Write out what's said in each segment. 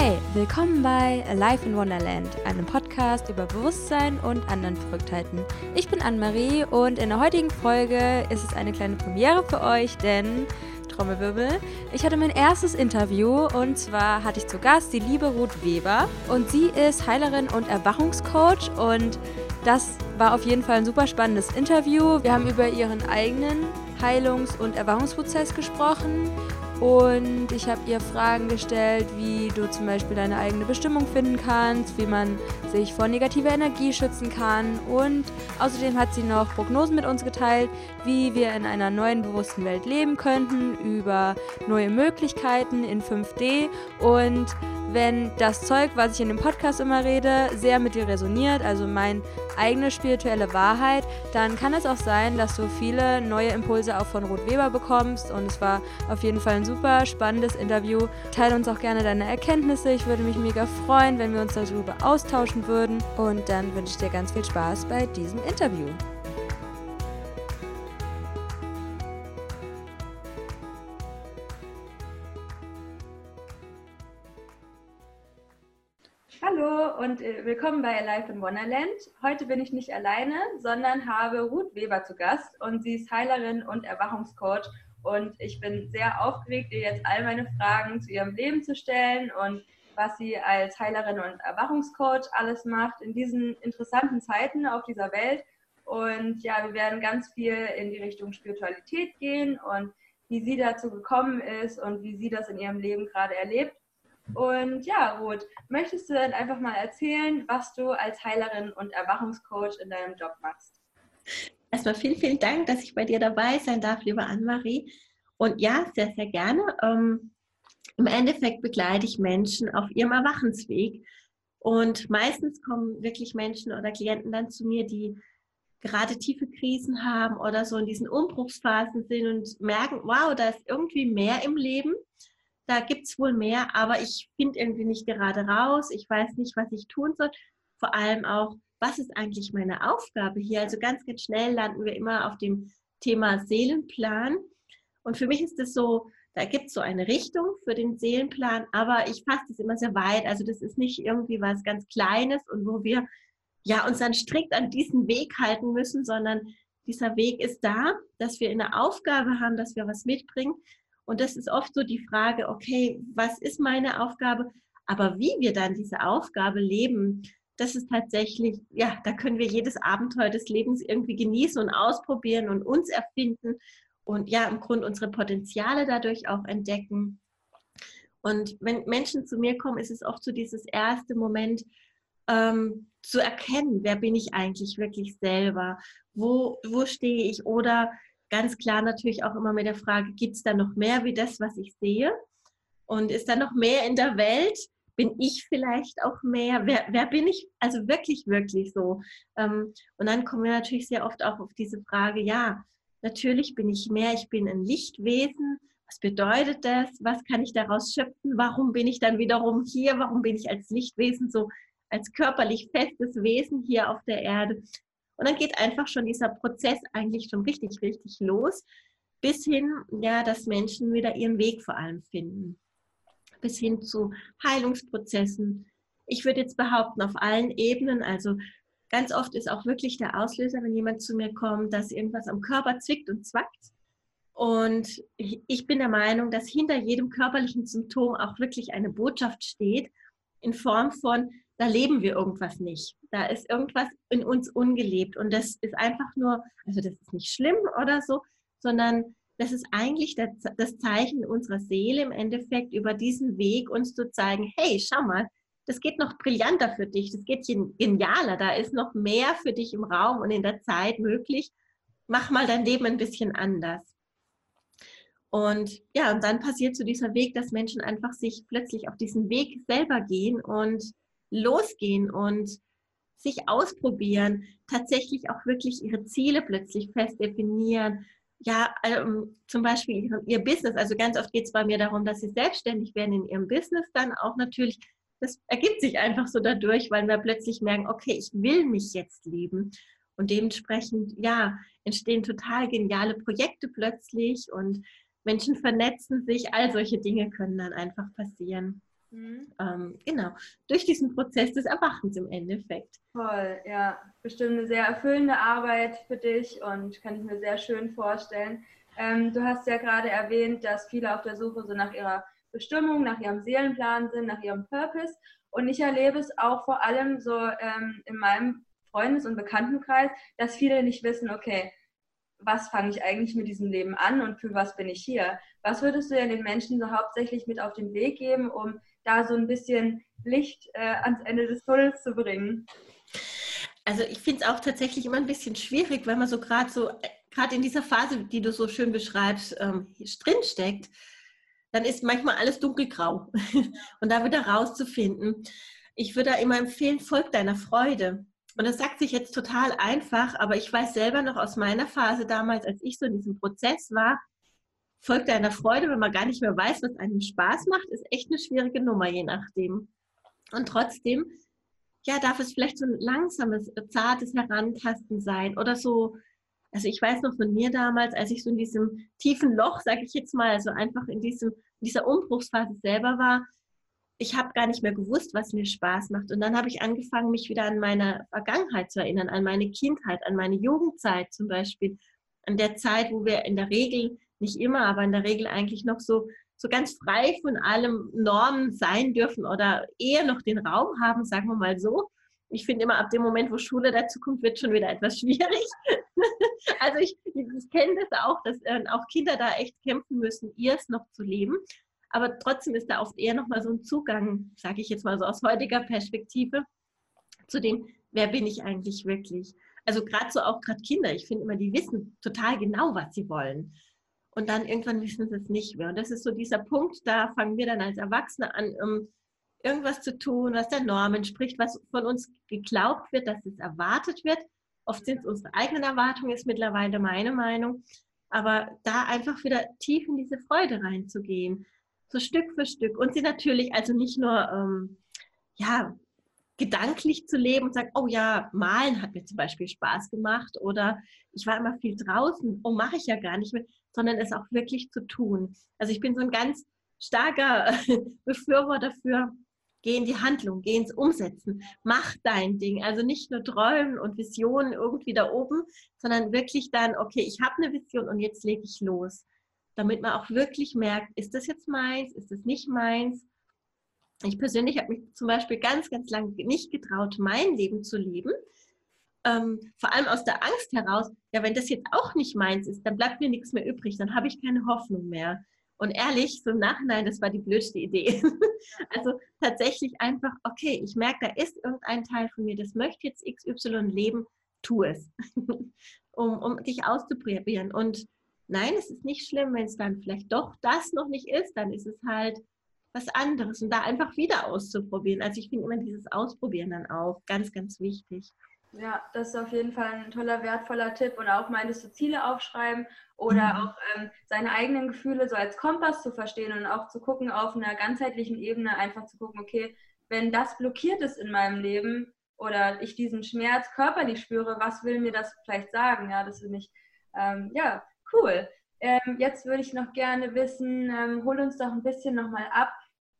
Hey, willkommen bei Life in Wonderland, einem Podcast über Bewusstsein und anderen Verrücktheiten. Ich bin Anne-Marie und in der heutigen Folge ist es eine kleine Premiere für euch, denn Trommelwirbel. Ich hatte mein erstes Interview und zwar hatte ich zu Gast die liebe Ruth Weber und sie ist Heilerin und Erwachungscoach und das war auf jeden Fall ein super spannendes Interview. Wir haben über ihren eigenen Heilungs- und Erwachungsprozess gesprochen und ich habe ihr Fragen gestellt, wie du zum Beispiel deine eigene Bestimmung finden kannst, wie man sich vor negativer Energie schützen kann. Und außerdem hat sie noch Prognosen mit uns geteilt, wie wir in einer neuen bewussten Welt leben könnten, über neue Möglichkeiten in 5D und wenn das Zeug, was ich in dem Podcast immer rede, sehr mit dir resoniert, also meine eigene spirituelle Wahrheit, dann kann es auch sein, dass du viele neue Impulse auch von Ruth Weber bekommst. Und es war auf jeden Fall ein super spannendes Interview. Teile uns auch gerne deine Erkenntnisse. Ich würde mich mega freuen, wenn wir uns darüber austauschen würden. Und dann wünsche ich dir ganz viel Spaß bei diesem Interview. Hallo und äh, willkommen bei Alive in Wonderland. Heute bin ich nicht alleine, sondern habe Ruth Weber zu Gast und sie ist Heilerin und Erwachungscoach und ich bin sehr aufgeregt, ihr jetzt all meine Fragen zu ihrem Leben zu stellen und was sie als Heilerin und Erwachungscoach alles macht in diesen interessanten Zeiten auf dieser Welt. Und ja, wir werden ganz viel in die Richtung Spiritualität gehen und wie sie dazu gekommen ist und wie sie das in ihrem Leben gerade erlebt. Und ja, Ruth, möchtest du dann einfach mal erzählen, was du als Heilerin und Erwachungscoach in deinem Job machst? Erstmal vielen, vielen Dank, dass ich bei dir dabei sein darf, liebe Anne-Marie. Und ja, sehr, sehr gerne. Ähm, Im Endeffekt begleite ich Menschen auf ihrem Erwachensweg. Und meistens kommen wirklich Menschen oder Klienten dann zu mir, die gerade tiefe Krisen haben oder so in diesen Umbruchsphasen sind und merken, wow, da ist irgendwie mehr im Leben da gibt es wohl mehr, aber ich finde irgendwie nicht gerade raus. Ich weiß nicht, was ich tun soll. Vor allem auch, was ist eigentlich meine Aufgabe hier? Also ganz, ganz schnell landen wir immer auf dem Thema Seelenplan. Und für mich ist es so, da gibt es so eine Richtung für den Seelenplan, aber ich fasse das immer sehr weit. Also das ist nicht irgendwie was ganz Kleines und wo wir ja uns dann strikt an diesen Weg halten müssen, sondern dieser Weg ist da, dass wir eine Aufgabe haben, dass wir was mitbringen, und das ist oft so die Frage, okay, was ist meine Aufgabe? Aber wie wir dann diese Aufgabe leben, das ist tatsächlich, ja, da können wir jedes Abenteuer des Lebens irgendwie genießen und ausprobieren und uns erfinden und ja, im Grunde unsere Potenziale dadurch auch entdecken. Und wenn Menschen zu mir kommen, ist es oft so dieses erste Moment, ähm, zu erkennen, wer bin ich eigentlich wirklich selber, wo, wo stehe ich oder ganz klar natürlich auch immer mit der Frage, gibt es da noch mehr wie das, was ich sehe? Und ist da noch mehr in der Welt? Bin ich vielleicht auch mehr? Wer, wer bin ich? Also wirklich, wirklich so. Ähm, und dann kommen wir natürlich sehr oft auch auf diese Frage, ja, natürlich bin ich mehr, ich bin ein Lichtwesen. Was bedeutet das? Was kann ich daraus schöpfen? Warum bin ich dann wiederum hier? Warum bin ich als Lichtwesen so, als körperlich festes Wesen hier auf der Erde? Und dann geht einfach schon dieser Prozess eigentlich schon richtig, richtig los, bis hin, ja, dass Menschen wieder ihren Weg vor allem finden. Bis hin zu Heilungsprozessen. Ich würde jetzt behaupten, auf allen Ebenen, also ganz oft ist auch wirklich der Auslöser, wenn jemand zu mir kommt, dass irgendwas am Körper zwickt und zwackt. Und ich bin der Meinung, dass hinter jedem körperlichen Symptom auch wirklich eine Botschaft steht, in Form von, da leben wir irgendwas nicht. Da ist irgendwas in uns ungelebt. Und das ist einfach nur, also das ist nicht schlimm oder so, sondern das ist eigentlich das Zeichen unserer Seele im Endeffekt, über diesen Weg uns zu zeigen, hey, schau mal, das geht noch brillanter für dich, das geht genialer, da ist noch mehr für dich im Raum und in der Zeit möglich. Mach mal dein Leben ein bisschen anders. Und ja, und dann passiert so dieser Weg, dass Menschen einfach sich plötzlich auf diesen Weg selber gehen und losgehen und sich ausprobieren, tatsächlich auch wirklich ihre Ziele plötzlich fest definieren. Ja, ähm, zum Beispiel ihr, ihr Business. Also ganz oft geht es bei mir darum, dass sie selbstständig werden in ihrem Business, dann auch natürlich, das ergibt sich einfach so dadurch, weil wir plötzlich merken, okay, ich will mich jetzt lieben. Und dementsprechend, ja, entstehen total geniale Projekte plötzlich und Menschen vernetzen sich, all solche Dinge können dann einfach passieren. Mhm. Ähm, genau, durch diesen Prozess des Erwachens im Endeffekt. Toll, ja, bestimmt eine sehr erfüllende Arbeit für dich und kann ich mir sehr schön vorstellen. Ähm, du hast ja gerade erwähnt, dass viele auf der Suche so nach ihrer Bestimmung, nach ihrem Seelenplan sind, nach ihrem Purpose. Und ich erlebe es auch vor allem so ähm, in meinem Freundes- und Bekanntenkreis, dass viele nicht wissen, okay, was fange ich eigentlich mit diesem Leben an und für was bin ich hier? Was würdest du denn den Menschen so hauptsächlich mit auf den Weg geben, um da so ein bisschen Licht äh, ans Ende des Tunnels zu bringen? Also ich finde es auch tatsächlich immer ein bisschen schwierig, weil man so gerade so, gerade in dieser Phase, die du so schön beschreibst, ähm, drinsteckt, dann ist manchmal alles dunkelgrau. und da wieder rauszufinden. Ich würde da immer empfehlen, folg deiner Freude. Und das sagt sich jetzt total einfach, aber ich weiß selber noch aus meiner Phase damals, als ich so in diesem Prozess war, folgt deiner Freude, wenn man gar nicht mehr weiß, was einem Spaß macht, ist echt eine schwierige Nummer, je nachdem. Und trotzdem, ja, darf es vielleicht so ein langsames, zartes Herantasten sein oder so. Also ich weiß noch von mir damals, als ich so in diesem tiefen Loch, sage ich jetzt mal, also einfach in diesem, in dieser Umbruchsphase selber war, ich habe gar nicht mehr gewusst, was mir Spaß macht. Und dann habe ich angefangen, mich wieder an meine Vergangenheit zu erinnern, an meine Kindheit, an meine Jugendzeit zum Beispiel, an der Zeit, wo wir in der Regel, nicht immer, aber in der Regel eigentlich noch so, so ganz frei von allem Normen sein dürfen oder eher noch den Raum haben, sagen wir mal so. Ich finde immer, ab dem Moment, wo Schule dazu kommt, wird schon wieder etwas schwierig. also ich, ich kenne das auch, dass äh, auch Kinder da echt kämpfen müssen, ihr es noch zu leben. Aber trotzdem ist da oft eher nochmal so ein Zugang, sage ich jetzt mal so aus heutiger Perspektive, zu dem, wer bin ich eigentlich wirklich? Also gerade so auch gerade Kinder, ich finde immer, die wissen total genau, was sie wollen. Und dann irgendwann wissen sie es nicht mehr. Und das ist so dieser Punkt, da fangen wir dann als Erwachsene an, um irgendwas zu tun, was der Norm entspricht, was von uns geglaubt wird, dass es erwartet wird. Oft sind es unsere eigenen Erwartungen, ist mittlerweile meine Meinung. Aber da einfach wieder tief in diese Freude reinzugehen so Stück für Stück. Und sie natürlich also nicht nur, ähm, ja, gedanklich zu leben und sagen, oh ja, malen hat mir zum Beispiel Spaß gemacht oder ich war immer viel draußen, oh, mache ich ja gar nicht mehr, sondern es auch wirklich zu tun. Also ich bin so ein ganz starker Befürworter für, geh in die Handlung, geh ins Umsetzen, mach dein Ding. Also nicht nur träumen und Visionen irgendwie da oben, sondern wirklich dann, okay, ich habe eine Vision und jetzt lege ich los damit man auch wirklich merkt, ist das jetzt meins, ist das nicht meins. Ich persönlich habe mich zum Beispiel ganz, ganz lange nicht getraut, mein Leben zu leben. Ähm, vor allem aus der Angst heraus, ja, wenn das jetzt auch nicht meins ist, dann bleibt mir nichts mehr übrig, dann habe ich keine Hoffnung mehr. Und ehrlich, so im Nachhinein, das war die blödste Idee. also tatsächlich einfach, okay, ich merke, da ist irgendein Teil von mir, das möchte jetzt XY leben, tu es, um, um dich auszuprobieren. Und Nein, es ist nicht schlimm, wenn es dann vielleicht doch das noch nicht ist, dann ist es halt was anderes und da einfach wieder auszuprobieren. Also ich finde immer dieses Ausprobieren dann auch ganz, ganz wichtig. Ja, das ist auf jeden Fall ein toller, wertvoller Tipp und auch meintest du Ziele aufschreiben oder mhm. auch ähm, seine eigenen Gefühle so als Kompass zu verstehen und auch zu gucken auf einer ganzheitlichen Ebene, einfach zu gucken, okay, wenn das blockiert ist in meinem Leben oder ich diesen Schmerz körperlich spüre, was will mir das vielleicht sagen? Ja, das finde ich, ähm, ja, Cool. Ähm, jetzt würde ich noch gerne wissen, ähm, hol uns doch ein bisschen nochmal ab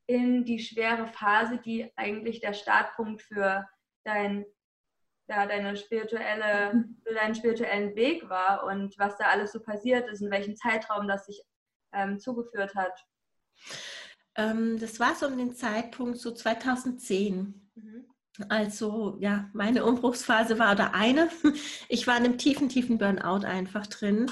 in die schwere Phase, die eigentlich der Startpunkt für dein, ja, deine spirituelle, für deinen spirituellen Weg war und was da alles so passiert ist, in welchem Zeitraum das sich ähm, zugeführt hat. Ähm, das war so um den Zeitpunkt so 2010. Mhm. Also ja, meine Umbruchsphase war oder eine. Ich war in einem tiefen, tiefen Burnout einfach drin.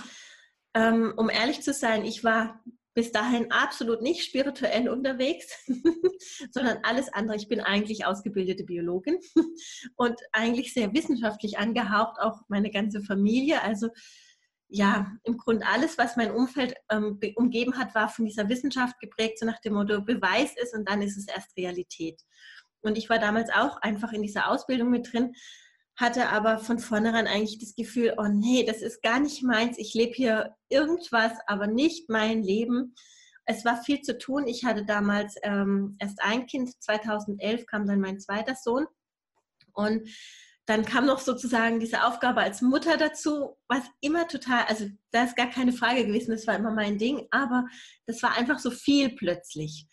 Ähm, um ehrlich zu sein, ich war bis dahin absolut nicht spirituell unterwegs, sondern alles andere. Ich bin eigentlich ausgebildete Biologin und eigentlich sehr wissenschaftlich angehaucht, auch meine ganze Familie. Also ja, im Grunde alles, was mein Umfeld ähm, umgeben hat, war von dieser Wissenschaft geprägt, so nach dem Motto, Beweis ist und dann ist es erst Realität. Und ich war damals auch einfach in dieser Ausbildung mit drin, hatte aber von vornherein eigentlich das Gefühl, oh nee, das ist gar nicht meins. Ich lebe hier irgendwas, aber nicht mein Leben. Es war viel zu tun. Ich hatte damals ähm, erst ein Kind. 2011 kam dann mein zweiter Sohn. Und dann kam noch sozusagen diese Aufgabe als Mutter dazu, was immer total, also da ist gar keine Frage gewesen, das war immer mein Ding, aber das war einfach so viel plötzlich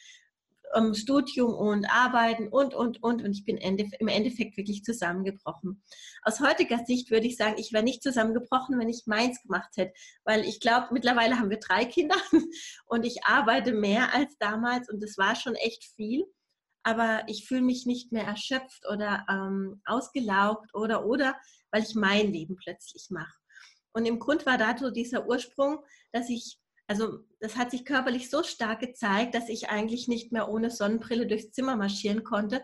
ähm, Studium und Arbeiten und, und, und. Und ich bin im Endeffekt wirklich zusammengebrochen. Aus heutiger Sicht würde ich sagen, ich wäre nicht zusammengebrochen, wenn ich meins gemacht hätte. Weil ich glaube, mittlerweile haben wir drei Kinder und ich arbeite mehr als damals und das war schon echt viel. Aber ich fühle mich nicht mehr erschöpft oder ähm, ausgelaugt oder, oder, weil ich mein Leben plötzlich mache. Und im Grund war dazu dieser Ursprung, dass ich also das hat sich körperlich so stark gezeigt, dass ich eigentlich nicht mehr ohne Sonnenbrille durchs Zimmer marschieren konnte.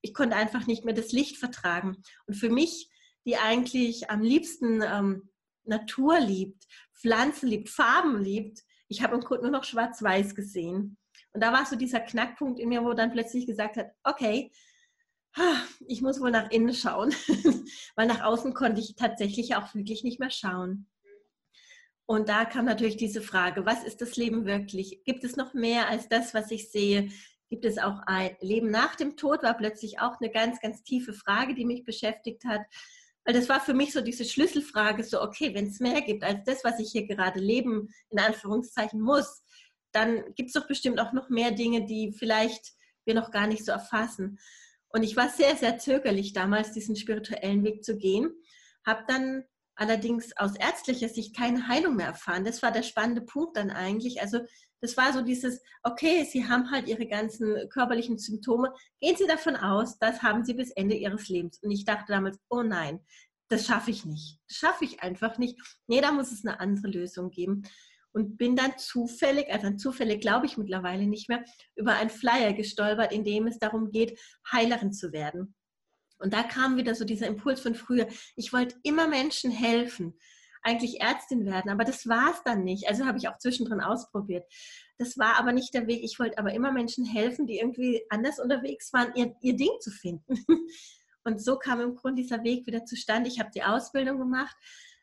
Ich konnte einfach nicht mehr das Licht vertragen. Und für mich, die eigentlich am liebsten ähm, Natur liebt, Pflanzen liebt, Farben liebt, ich habe im Grunde nur noch schwarz-weiß gesehen. Und da war so dieser Knackpunkt in mir, wo dann plötzlich gesagt hat, okay, ich muss wohl nach innen schauen, weil nach außen konnte ich tatsächlich auch wirklich nicht mehr schauen. Und da kam natürlich diese Frage, was ist das Leben wirklich? Gibt es noch mehr als das, was ich sehe? Gibt es auch ein Leben nach dem Tod? War plötzlich auch eine ganz, ganz tiefe Frage, die mich beschäftigt hat. Weil das war für mich so diese Schlüsselfrage, so, okay, wenn es mehr gibt als das, was ich hier gerade leben, in Anführungszeichen muss, dann gibt es doch bestimmt auch noch mehr Dinge, die vielleicht wir noch gar nicht so erfassen. Und ich war sehr, sehr zögerlich damals, diesen spirituellen Weg zu gehen. Habe dann allerdings aus ärztlicher Sicht keine Heilung mehr erfahren. Das war der spannende Punkt dann eigentlich. Also das war so dieses, okay, Sie haben halt Ihre ganzen körperlichen Symptome. Gehen Sie davon aus, das haben Sie bis Ende Ihres Lebens. Und ich dachte damals, oh nein, das schaffe ich nicht. Das schaffe ich einfach nicht. Nee, da muss es eine andere Lösung geben. Und bin dann zufällig, also an zufällig glaube ich mittlerweile nicht mehr, über einen Flyer gestolpert, in dem es darum geht, Heilerin zu werden. Und da kam wieder so dieser Impuls von früher. Ich wollte immer Menschen helfen, eigentlich Ärztin werden, aber das war es dann nicht. Also habe ich auch zwischendrin ausprobiert. Das war aber nicht der Weg. Ich wollte aber immer Menschen helfen, die irgendwie anders unterwegs waren, ihr, ihr Ding zu finden. Und so kam im Grunde dieser Weg wieder zustande. Ich habe die Ausbildung gemacht,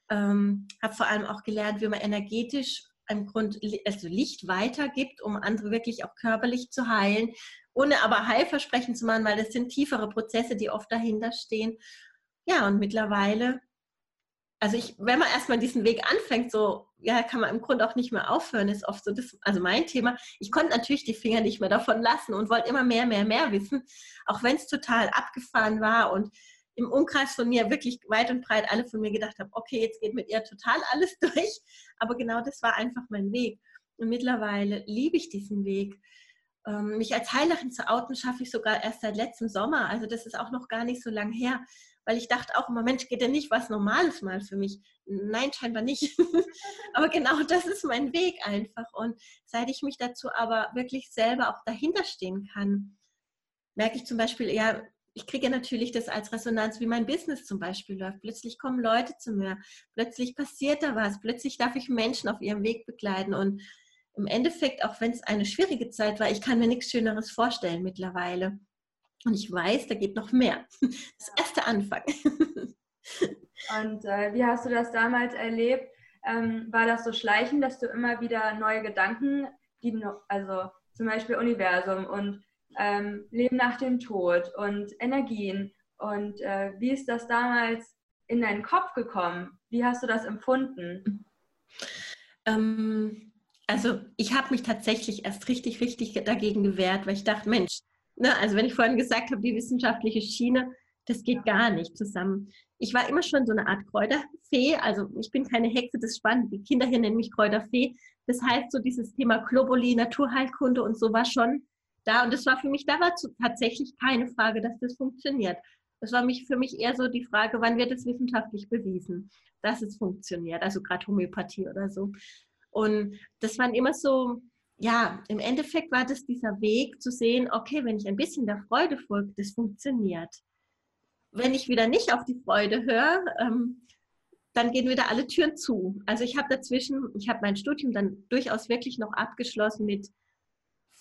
ähm, habe vor allem auch gelernt, wie man energetisch im Grund also Licht weitergibt, um andere wirklich auch körperlich zu heilen, ohne aber Heilversprechen zu machen, weil das sind tiefere Prozesse, die oft dahinter stehen. Ja, und mittlerweile, also ich, wenn man erstmal diesen Weg anfängt, so, ja, kann man im Grunde auch nicht mehr aufhören, ist oft so das, also mein Thema. Ich konnte natürlich die Finger nicht mehr davon lassen und wollte immer mehr, mehr, mehr wissen, auch wenn es total abgefahren war und im Umkreis von mir wirklich weit und breit alle von mir gedacht haben, okay, jetzt geht mit ihr total alles durch. Aber genau das war einfach mein Weg. Und mittlerweile liebe ich diesen Weg. Ähm, mich als Heilerin zu outen, schaffe ich sogar erst seit letztem Sommer. Also das ist auch noch gar nicht so lang her, weil ich dachte auch immer, Mensch, geht denn nicht was Normales mal für mich? Nein, scheinbar nicht. aber genau das ist mein Weg einfach. Und seit ich mich dazu aber wirklich selber auch dahinter stehen kann, merke ich zum Beispiel, ja, ich kriege natürlich das als Resonanz, wie mein Business zum Beispiel läuft. Plötzlich kommen Leute zu mir, plötzlich passiert da was, plötzlich darf ich Menschen auf ihrem Weg begleiten und im Endeffekt, auch wenn es eine schwierige Zeit war, ich kann mir nichts Schöneres vorstellen mittlerweile. Und ich weiß, da geht noch mehr. Das erste Anfang. Und äh, wie hast du das damals erlebt? Ähm, war das so schleichend, dass du immer wieder neue Gedanken, die also zum Beispiel Universum und ähm, Leben nach dem Tod und Energien. Und äh, wie ist das damals in deinen Kopf gekommen? Wie hast du das empfunden? Ähm, also ich habe mich tatsächlich erst richtig, richtig dagegen gewehrt, weil ich dachte, Mensch, ne, also wenn ich vorhin gesagt habe, die wissenschaftliche Schiene, das geht gar nicht zusammen. Ich war immer schon so eine Art Kräuterfee, also ich bin keine Hexe, das ist spannend. Die Kinder hier nennen mich Kräuterfee. Das heißt, so dieses Thema Globuli, Naturheilkunde und so war schon da. Und das war für mich, da war tatsächlich keine Frage, dass das funktioniert. Das war mich, für mich eher so die Frage, wann wird es wissenschaftlich bewiesen, dass es funktioniert, also gerade Homöopathie oder so. Und das waren immer so, ja, im Endeffekt war das dieser Weg zu sehen, okay, wenn ich ein bisschen der Freude folge, das funktioniert. Wenn ich wieder nicht auf die Freude höre, ähm, dann gehen wieder alle Türen zu. Also ich habe dazwischen, ich habe mein Studium dann durchaus wirklich noch abgeschlossen mit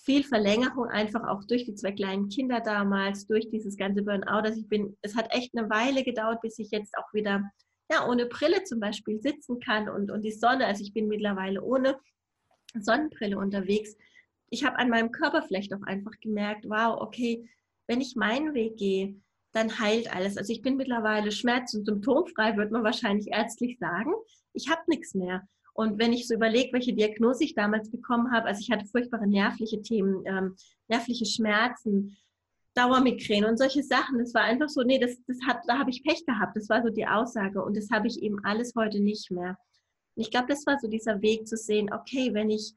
viel Verlängerung einfach auch durch die zwei kleinen Kinder damals, durch dieses ganze Burnout. Also ich bin, es hat echt eine Weile gedauert, bis ich jetzt auch wieder ja, ohne Brille zum Beispiel sitzen kann und, und die Sonne, also ich bin mittlerweile ohne Sonnenbrille unterwegs. Ich habe an meinem Körper vielleicht auch einfach gemerkt, wow, okay, wenn ich meinen Weg gehe, dann heilt alles. Also ich bin mittlerweile schmerz- und symptomfrei, würde man wahrscheinlich ärztlich sagen. Ich habe nichts mehr. Und wenn ich so überlege, welche Diagnose ich damals bekommen habe, also ich hatte furchtbare nervliche Themen, ähm, nervliche Schmerzen, Dauermigräne und solche Sachen. Das war einfach so, nee, das, das hat, da habe ich Pech gehabt. Das war so die Aussage. Und das habe ich eben alles heute nicht mehr. Und ich glaube, das war so dieser Weg zu sehen, okay, wenn ich,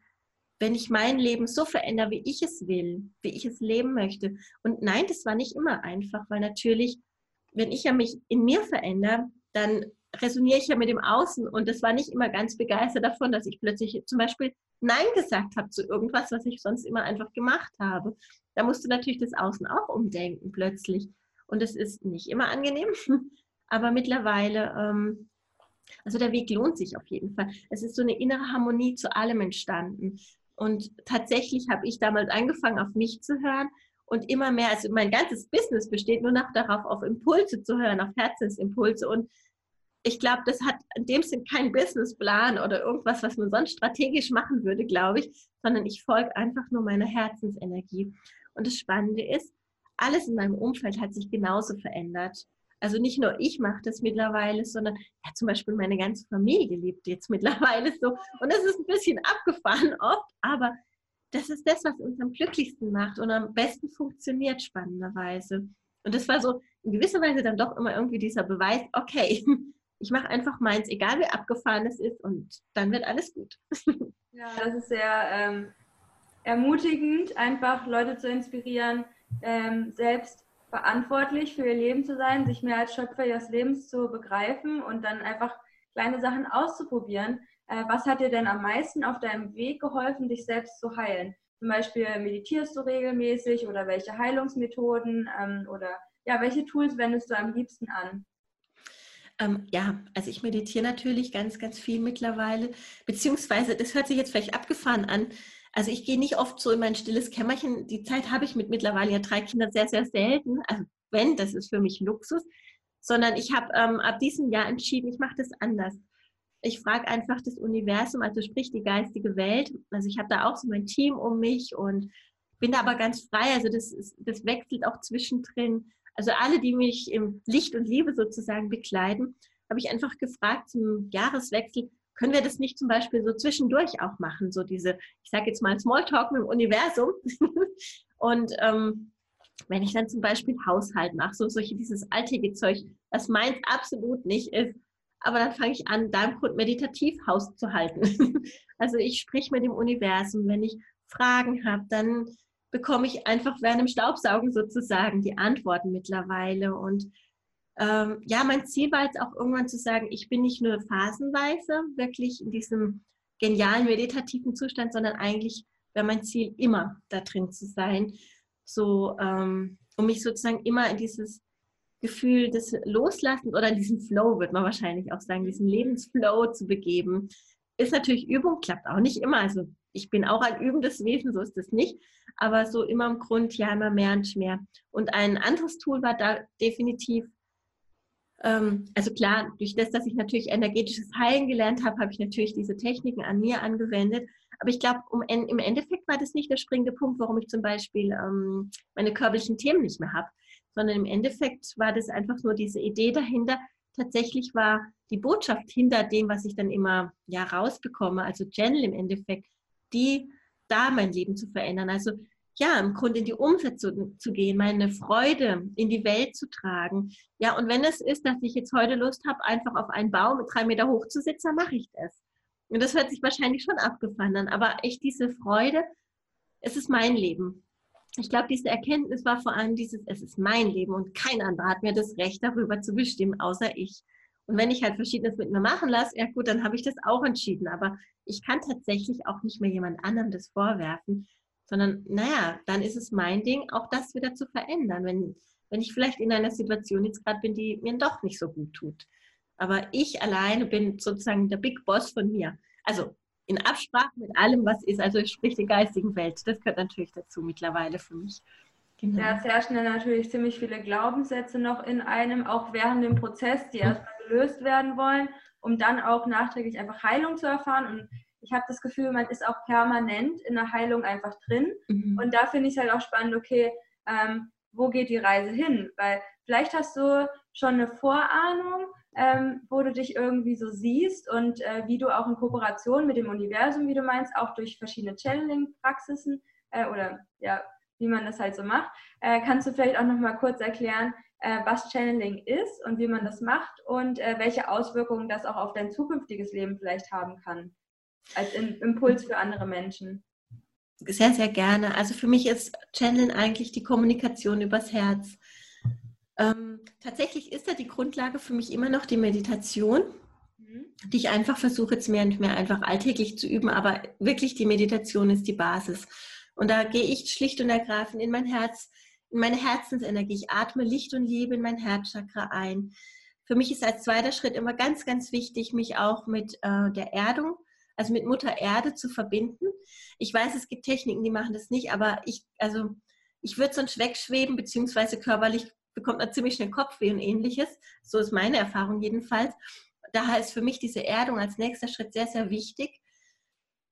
wenn ich mein Leben so verändere, wie ich es will, wie ich es leben möchte. Und nein, das war nicht immer einfach, weil natürlich, wenn ich ja mich in mir verändere, dann resoniere ich ja mit dem Außen und das war nicht immer ganz begeistert davon, dass ich plötzlich zum Beispiel Nein gesagt habe zu irgendwas, was ich sonst immer einfach gemacht habe. Da musst du natürlich das Außen auch umdenken plötzlich. Und es ist nicht immer angenehm, aber mittlerweile, ähm, also der Weg lohnt sich auf jeden Fall. Es ist so eine innere Harmonie zu allem entstanden. Und tatsächlich habe ich damals angefangen, auf mich zu hören und immer mehr, also mein ganzes Business besteht nur noch darauf, auf Impulse zu hören, auf Herzensimpulse. Und ich glaube, das hat in dem Sinn keinen Businessplan oder irgendwas, was man sonst strategisch machen würde, glaube ich, sondern ich folge einfach nur meiner Herzensenergie. Und das Spannende ist, alles in meinem Umfeld hat sich genauso verändert. Also nicht nur ich mache das mittlerweile, sondern ja, zum Beispiel meine ganze Familie lebt jetzt mittlerweile so. Und das ist ein bisschen abgefahren oft, aber das ist das, was uns am glücklichsten macht und am besten funktioniert, spannenderweise. Und das war so in gewisser Weise dann doch immer irgendwie dieser Beweis, okay, ich mache einfach meins, egal wie abgefahren es ist und dann wird alles gut. Ja, das ist sehr ähm, ermutigend, einfach Leute zu inspirieren, ähm, selbst verantwortlich für ihr Leben zu sein, sich mehr als Schöpfer ihres Lebens zu begreifen und dann einfach kleine Sachen auszuprobieren. Äh, was hat dir denn am meisten auf deinem Weg geholfen, dich selbst zu heilen? Zum Beispiel meditierst du regelmäßig oder welche Heilungsmethoden ähm, oder ja, welche Tools wendest du am liebsten an? Ähm, ja, also ich meditiere natürlich ganz, ganz viel mittlerweile, beziehungsweise das hört sich jetzt vielleicht abgefahren an, also ich gehe nicht oft so in mein stilles Kämmerchen. Die Zeit habe ich mit mittlerweile ja drei Kindern sehr, sehr selten. Also wenn, das ist für mich Luxus. Sondern ich habe ähm, ab diesem Jahr entschieden, ich mache das anders. Ich frage einfach das Universum, also sprich die geistige Welt. Also ich habe da auch so mein Team um mich und bin da aber ganz frei. Also das, ist, das wechselt auch zwischendrin. Also alle, die mich im Licht und Liebe sozusagen begleiten, habe ich einfach gefragt zum Jahreswechsel, können wir das nicht zum Beispiel so zwischendurch auch machen? So diese, ich sage jetzt mal Smalltalk mit dem Universum. und ähm, wenn ich dann zum Beispiel Haushalt mache, so solche dieses alltägliche Zeug, was meins absolut nicht ist, aber dann fange ich an, da im Grund meditativ Haus zu halten. also ich sprich mit dem Universum. Wenn ich Fragen habe, dann bekomme ich einfach während dem Staubsaugen sozusagen die Antworten mittlerweile. Und ähm, ja, mein Ziel war jetzt auch irgendwann zu sagen, ich bin nicht nur phasenweise wirklich in diesem genialen meditativen Zustand, sondern eigentlich wäre mein Ziel immer da drin zu sein, so ähm, um mich sozusagen immer in dieses Gefühl des Loslassens oder in diesen Flow, wird man wahrscheinlich auch sagen, diesen Lebensflow zu begeben. Ist natürlich Übung, klappt auch nicht immer. Also ich bin auch ein übendes Wesen, so ist es nicht. Aber so immer im Grund, ja, immer mehr und mehr. Und ein anderes Tool war da definitiv ähm, also klar, durch das, dass ich natürlich energetisches Heilen gelernt habe, habe ich natürlich diese Techniken an mir angewendet. Aber ich glaube, um, im Endeffekt war das nicht der springende Punkt, warum ich zum Beispiel ähm, meine körperlichen Themen nicht mehr habe, sondern im Endeffekt war das einfach nur diese Idee dahinter. Tatsächlich war die Botschaft hinter dem, was ich dann immer ja rausbekomme, also Channel im Endeffekt, die da mein Leben zu verändern. Also ja, im Grunde in die Umsetzung zu gehen, meine Freude in die Welt zu tragen. Ja, und wenn es ist, dass ich jetzt heute Lust habe, einfach auf einen Baum drei Meter hoch zu sitzen, dann mache ich das. Und das hört sich wahrscheinlich schon abgefahren an, aber echt diese Freude, es ist mein Leben. Ich glaube, diese Erkenntnis war vor allem dieses, es ist mein Leben und kein anderer hat mir das Recht darüber zu bestimmen, außer ich. Und wenn ich halt Verschiedenes mit mir machen lasse, ja gut, dann habe ich das auch entschieden. Aber ich kann tatsächlich auch nicht mehr jemand anderem das vorwerfen, sondern naja, dann ist es mein Ding, auch das wieder zu verändern, wenn, wenn ich vielleicht in einer Situation jetzt gerade bin, die mir doch nicht so gut tut. Aber ich alleine bin sozusagen der Big Boss von mir. Also in Absprache mit allem, was ist, also sprich der geistigen Welt. Das gehört natürlich dazu mittlerweile für mich. Genau. Ja, es herrschen dann natürlich ziemlich viele Glaubenssätze noch in einem, auch während dem Prozess, die erstmal gelöst werden wollen, um dann auch nachträglich einfach Heilung zu erfahren. Und ich habe das Gefühl, man ist auch permanent in der Heilung einfach drin. Mhm. Und da finde ich es halt auch spannend, okay, ähm, wo geht die Reise hin? Weil vielleicht hast du schon eine Vorahnung, ähm, wo du dich irgendwie so siehst und äh, wie du auch in Kooperation mit dem Universum, wie du meinst, auch durch verschiedene Channeling-Praxisen äh, oder ja, wie man das halt so macht. Äh, kannst du vielleicht auch noch mal kurz erklären, was Channeling ist und wie man das macht und äh, welche Auswirkungen das auch auf dein zukünftiges Leben vielleicht haben kann, als Impuls für andere Menschen? Sehr, sehr gerne. Also für mich ist Channeling eigentlich die Kommunikation übers Herz. Ähm, tatsächlich ist da die Grundlage für mich immer noch die Meditation, mhm. die ich einfach versuche jetzt mehr und mehr einfach alltäglich zu üben, aber wirklich die Meditation ist die Basis. Und da gehe ich schlicht und ergreifend in mein Herz, in meine Herzensenergie. Ich atme Licht und Liebe in mein Herzchakra ein. Für mich ist als zweiter Schritt immer ganz, ganz wichtig, mich auch mit äh, der Erdung, also mit Mutter Erde zu verbinden. Ich weiß, es gibt Techniken, die machen das nicht, aber ich, also ich würde sonst wegschweben, beziehungsweise körperlich bekommt man ziemlich schnell Kopfweh und ähnliches. So ist meine Erfahrung jedenfalls. Daher ist für mich diese Erdung als nächster Schritt sehr, sehr wichtig.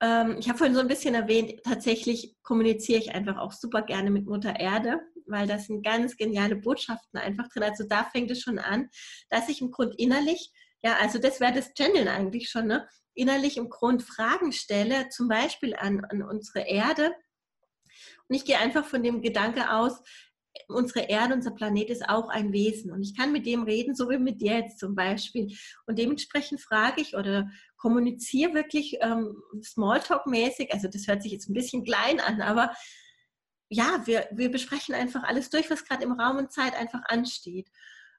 Ähm, ich habe vorhin so ein bisschen erwähnt, tatsächlich kommuniziere ich einfach auch super gerne mit Mutter Erde, weil da sind ganz geniale Botschaften einfach drin. Also da fängt es schon an, dass ich im Grund innerlich, ja, also das wäre das Channeln eigentlich schon, ne? innerlich im Grund Fragen stelle, zum Beispiel an, an unsere Erde. Und ich gehe einfach von dem Gedanke aus, unsere Erde, unser Planet ist auch ein Wesen. Und ich kann mit dem reden, so wie mit dir jetzt zum Beispiel. Und dementsprechend frage ich oder kommuniziere wirklich ähm, Smalltalk-mäßig. Also das hört sich jetzt ein bisschen klein an, aber ja, wir, wir besprechen einfach alles durch, was gerade im Raum und Zeit einfach ansteht.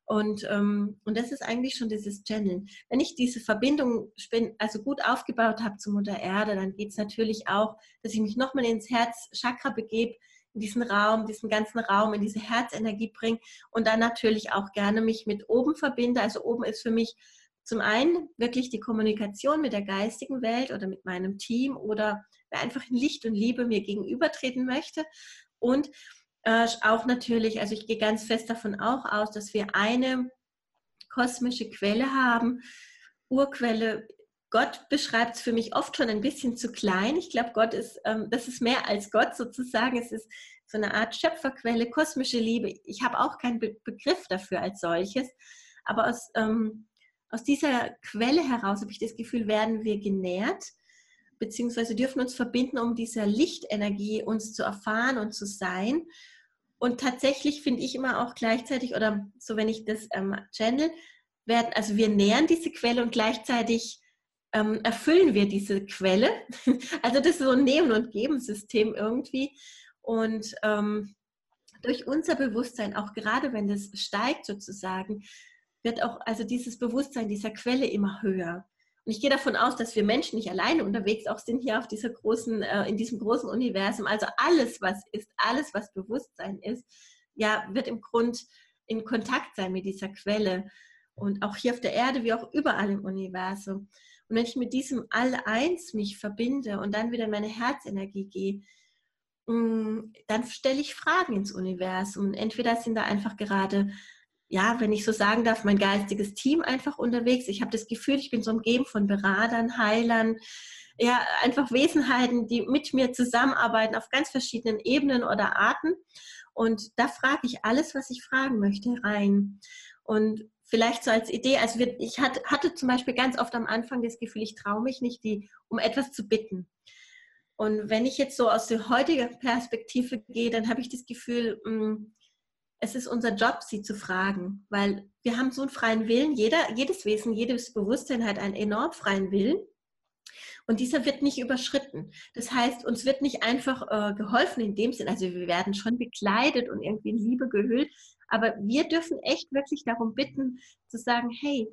Und, ähm, und das ist eigentlich schon dieses Channeln. Wenn ich diese Verbindung also gut aufgebaut habe zu Mutter Erde, dann geht es natürlich auch, dass ich mich nochmal ins Herzchakra begebe, in diesen Raum, diesen ganzen Raum, in diese Herzenergie bringe und dann natürlich auch gerne mich mit oben verbinde. Also oben ist für mich zum einen wirklich die Kommunikation mit der geistigen Welt oder mit meinem Team oder wer einfach in Licht und Liebe mir gegenübertreten möchte. Und äh, auch natürlich, also ich gehe ganz fest davon auch aus, dass wir eine kosmische Quelle haben, Urquelle Gott beschreibt es für mich oft schon ein bisschen zu klein. Ich glaube, Gott ist, ähm, das ist mehr als Gott sozusagen. Es ist so eine Art Schöpferquelle, kosmische Liebe. Ich habe auch keinen Be Begriff dafür als solches. Aber aus, ähm, aus dieser Quelle heraus habe ich das Gefühl, werden wir genährt, beziehungsweise dürfen uns verbinden, um dieser Lichtenergie uns zu erfahren und zu sein. Und tatsächlich finde ich immer auch gleichzeitig, oder so wenn ich das ähm, channel, werden, also wir nähern diese Quelle und gleichzeitig ähm, erfüllen wir diese Quelle. Also das ist so ein Nehmen- und Geben-System irgendwie. Und ähm, durch unser Bewusstsein, auch gerade wenn das steigt sozusagen, wird auch also dieses Bewusstsein dieser Quelle immer höher. Und ich gehe davon aus, dass wir Menschen nicht alleine unterwegs auch sind hier auf dieser großen, äh, in diesem großen Universum. Also alles, was ist, alles, was Bewusstsein ist, ja, wird im Grund in Kontakt sein mit dieser Quelle. Und auch hier auf der Erde wie auch überall im Universum. Und wenn ich mit diesem All-Eins mich verbinde und dann wieder in meine Herzenergie gehe, mm, dann stelle ich Fragen ins Universum. Entweder sind da einfach gerade, ja, wenn ich so sagen darf, mein geistiges Team einfach unterwegs. Ich habe das Gefühl, ich bin so umgeben von Beratern, Heilern, ja, einfach Wesenheiten, die mit mir zusammenarbeiten auf ganz verschiedenen Ebenen oder Arten. Und da frage ich alles, was ich fragen möchte, rein. Und vielleicht so als Idee, also wir, ich hatte, hatte zum Beispiel ganz oft am Anfang das Gefühl, ich traue mich nicht, die, um etwas zu bitten. Und wenn ich jetzt so aus der heutigen Perspektive gehe, dann habe ich das Gefühl, mh, mm, es ist unser Job, sie zu fragen, weil wir haben so einen freien Willen. Jeder, jedes Wesen, jedes Bewusstsein hat einen enorm freien Willen. Und dieser wird nicht überschritten. Das heißt, uns wird nicht einfach äh, geholfen in dem Sinn, also wir werden schon bekleidet und irgendwie in Liebe gehüllt, aber wir dürfen echt wirklich darum bitten, zu sagen, hey,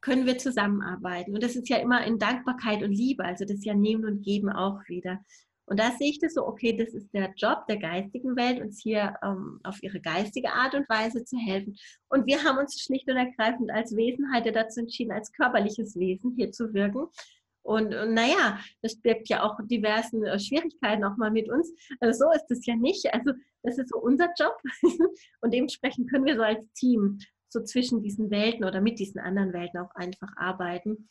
können wir zusammenarbeiten? Und das ist ja immer in Dankbarkeit und Liebe, also das ist ja Nehmen und Geben auch wieder. Und da sehe ich das so, okay, das ist der Job der geistigen Welt, uns hier ähm, auf ihre geistige Art und Weise zu helfen. Und wir haben uns schlicht und ergreifend als Wesenheit dazu entschieden, als körperliches Wesen hier zu wirken. Und, und naja, das birgt ja auch diversen äh, Schwierigkeiten auch mal mit uns. Also so ist es ja nicht. Also das ist so unser Job. und dementsprechend können wir so als Team so zwischen diesen Welten oder mit diesen anderen Welten auch einfach arbeiten.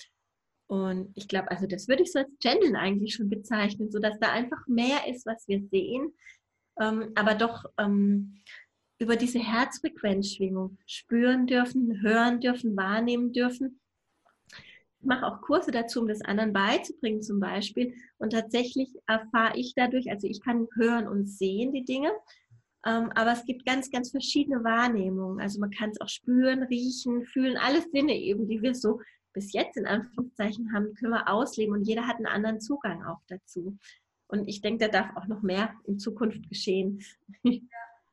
Und ich glaube, also das würde ich so als Channeln eigentlich schon bezeichnen, sodass da einfach mehr ist, was wir sehen, ähm, aber doch ähm, über diese Herzfrequenzschwingung spüren dürfen, hören dürfen, wahrnehmen dürfen. Ich mache auch Kurse dazu, um das anderen beizubringen zum Beispiel. Und tatsächlich erfahre ich dadurch, also ich kann hören und sehen die Dinge, ähm, aber es gibt ganz, ganz verschiedene Wahrnehmungen. Also man kann es auch spüren, riechen, fühlen, alles Sinne eben, die wir so bis jetzt in Anführungszeichen haben, können wir ausleben und jeder hat einen anderen Zugang auch dazu. Und ich denke, da darf auch noch mehr in Zukunft geschehen. Ja.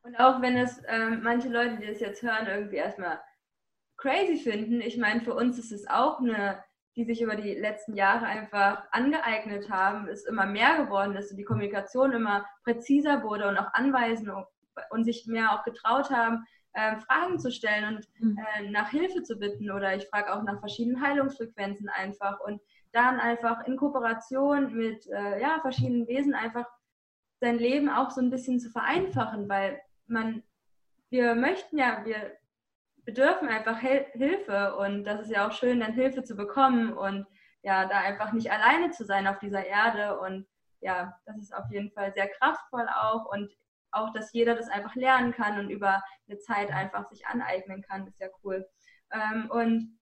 Und auch wenn es ähm, manche Leute, die das jetzt hören, irgendwie erstmal crazy finden, ich meine, für uns ist es auch eine, die sich über die letzten Jahre einfach angeeignet haben, ist immer mehr geworden und die Kommunikation immer präziser wurde und auch Anweisungen und sich mehr auch getraut haben, äh, Fragen zu stellen und mhm. äh, nach Hilfe zu bitten oder ich frage auch nach verschiedenen Heilungsfrequenzen einfach und dann einfach in Kooperation mit äh, ja, verschiedenen Wesen einfach sein Leben auch so ein bisschen zu vereinfachen, weil man, wir möchten ja, wir bedürfen einfach Hel Hilfe und das ist ja auch schön, dann Hilfe zu bekommen und ja, da einfach nicht alleine zu sein auf dieser Erde und ja, das ist auf jeden Fall sehr kraftvoll auch und auch, dass jeder das einfach lernen kann und über eine Zeit einfach sich aneignen kann, ist ja cool. Ähm, und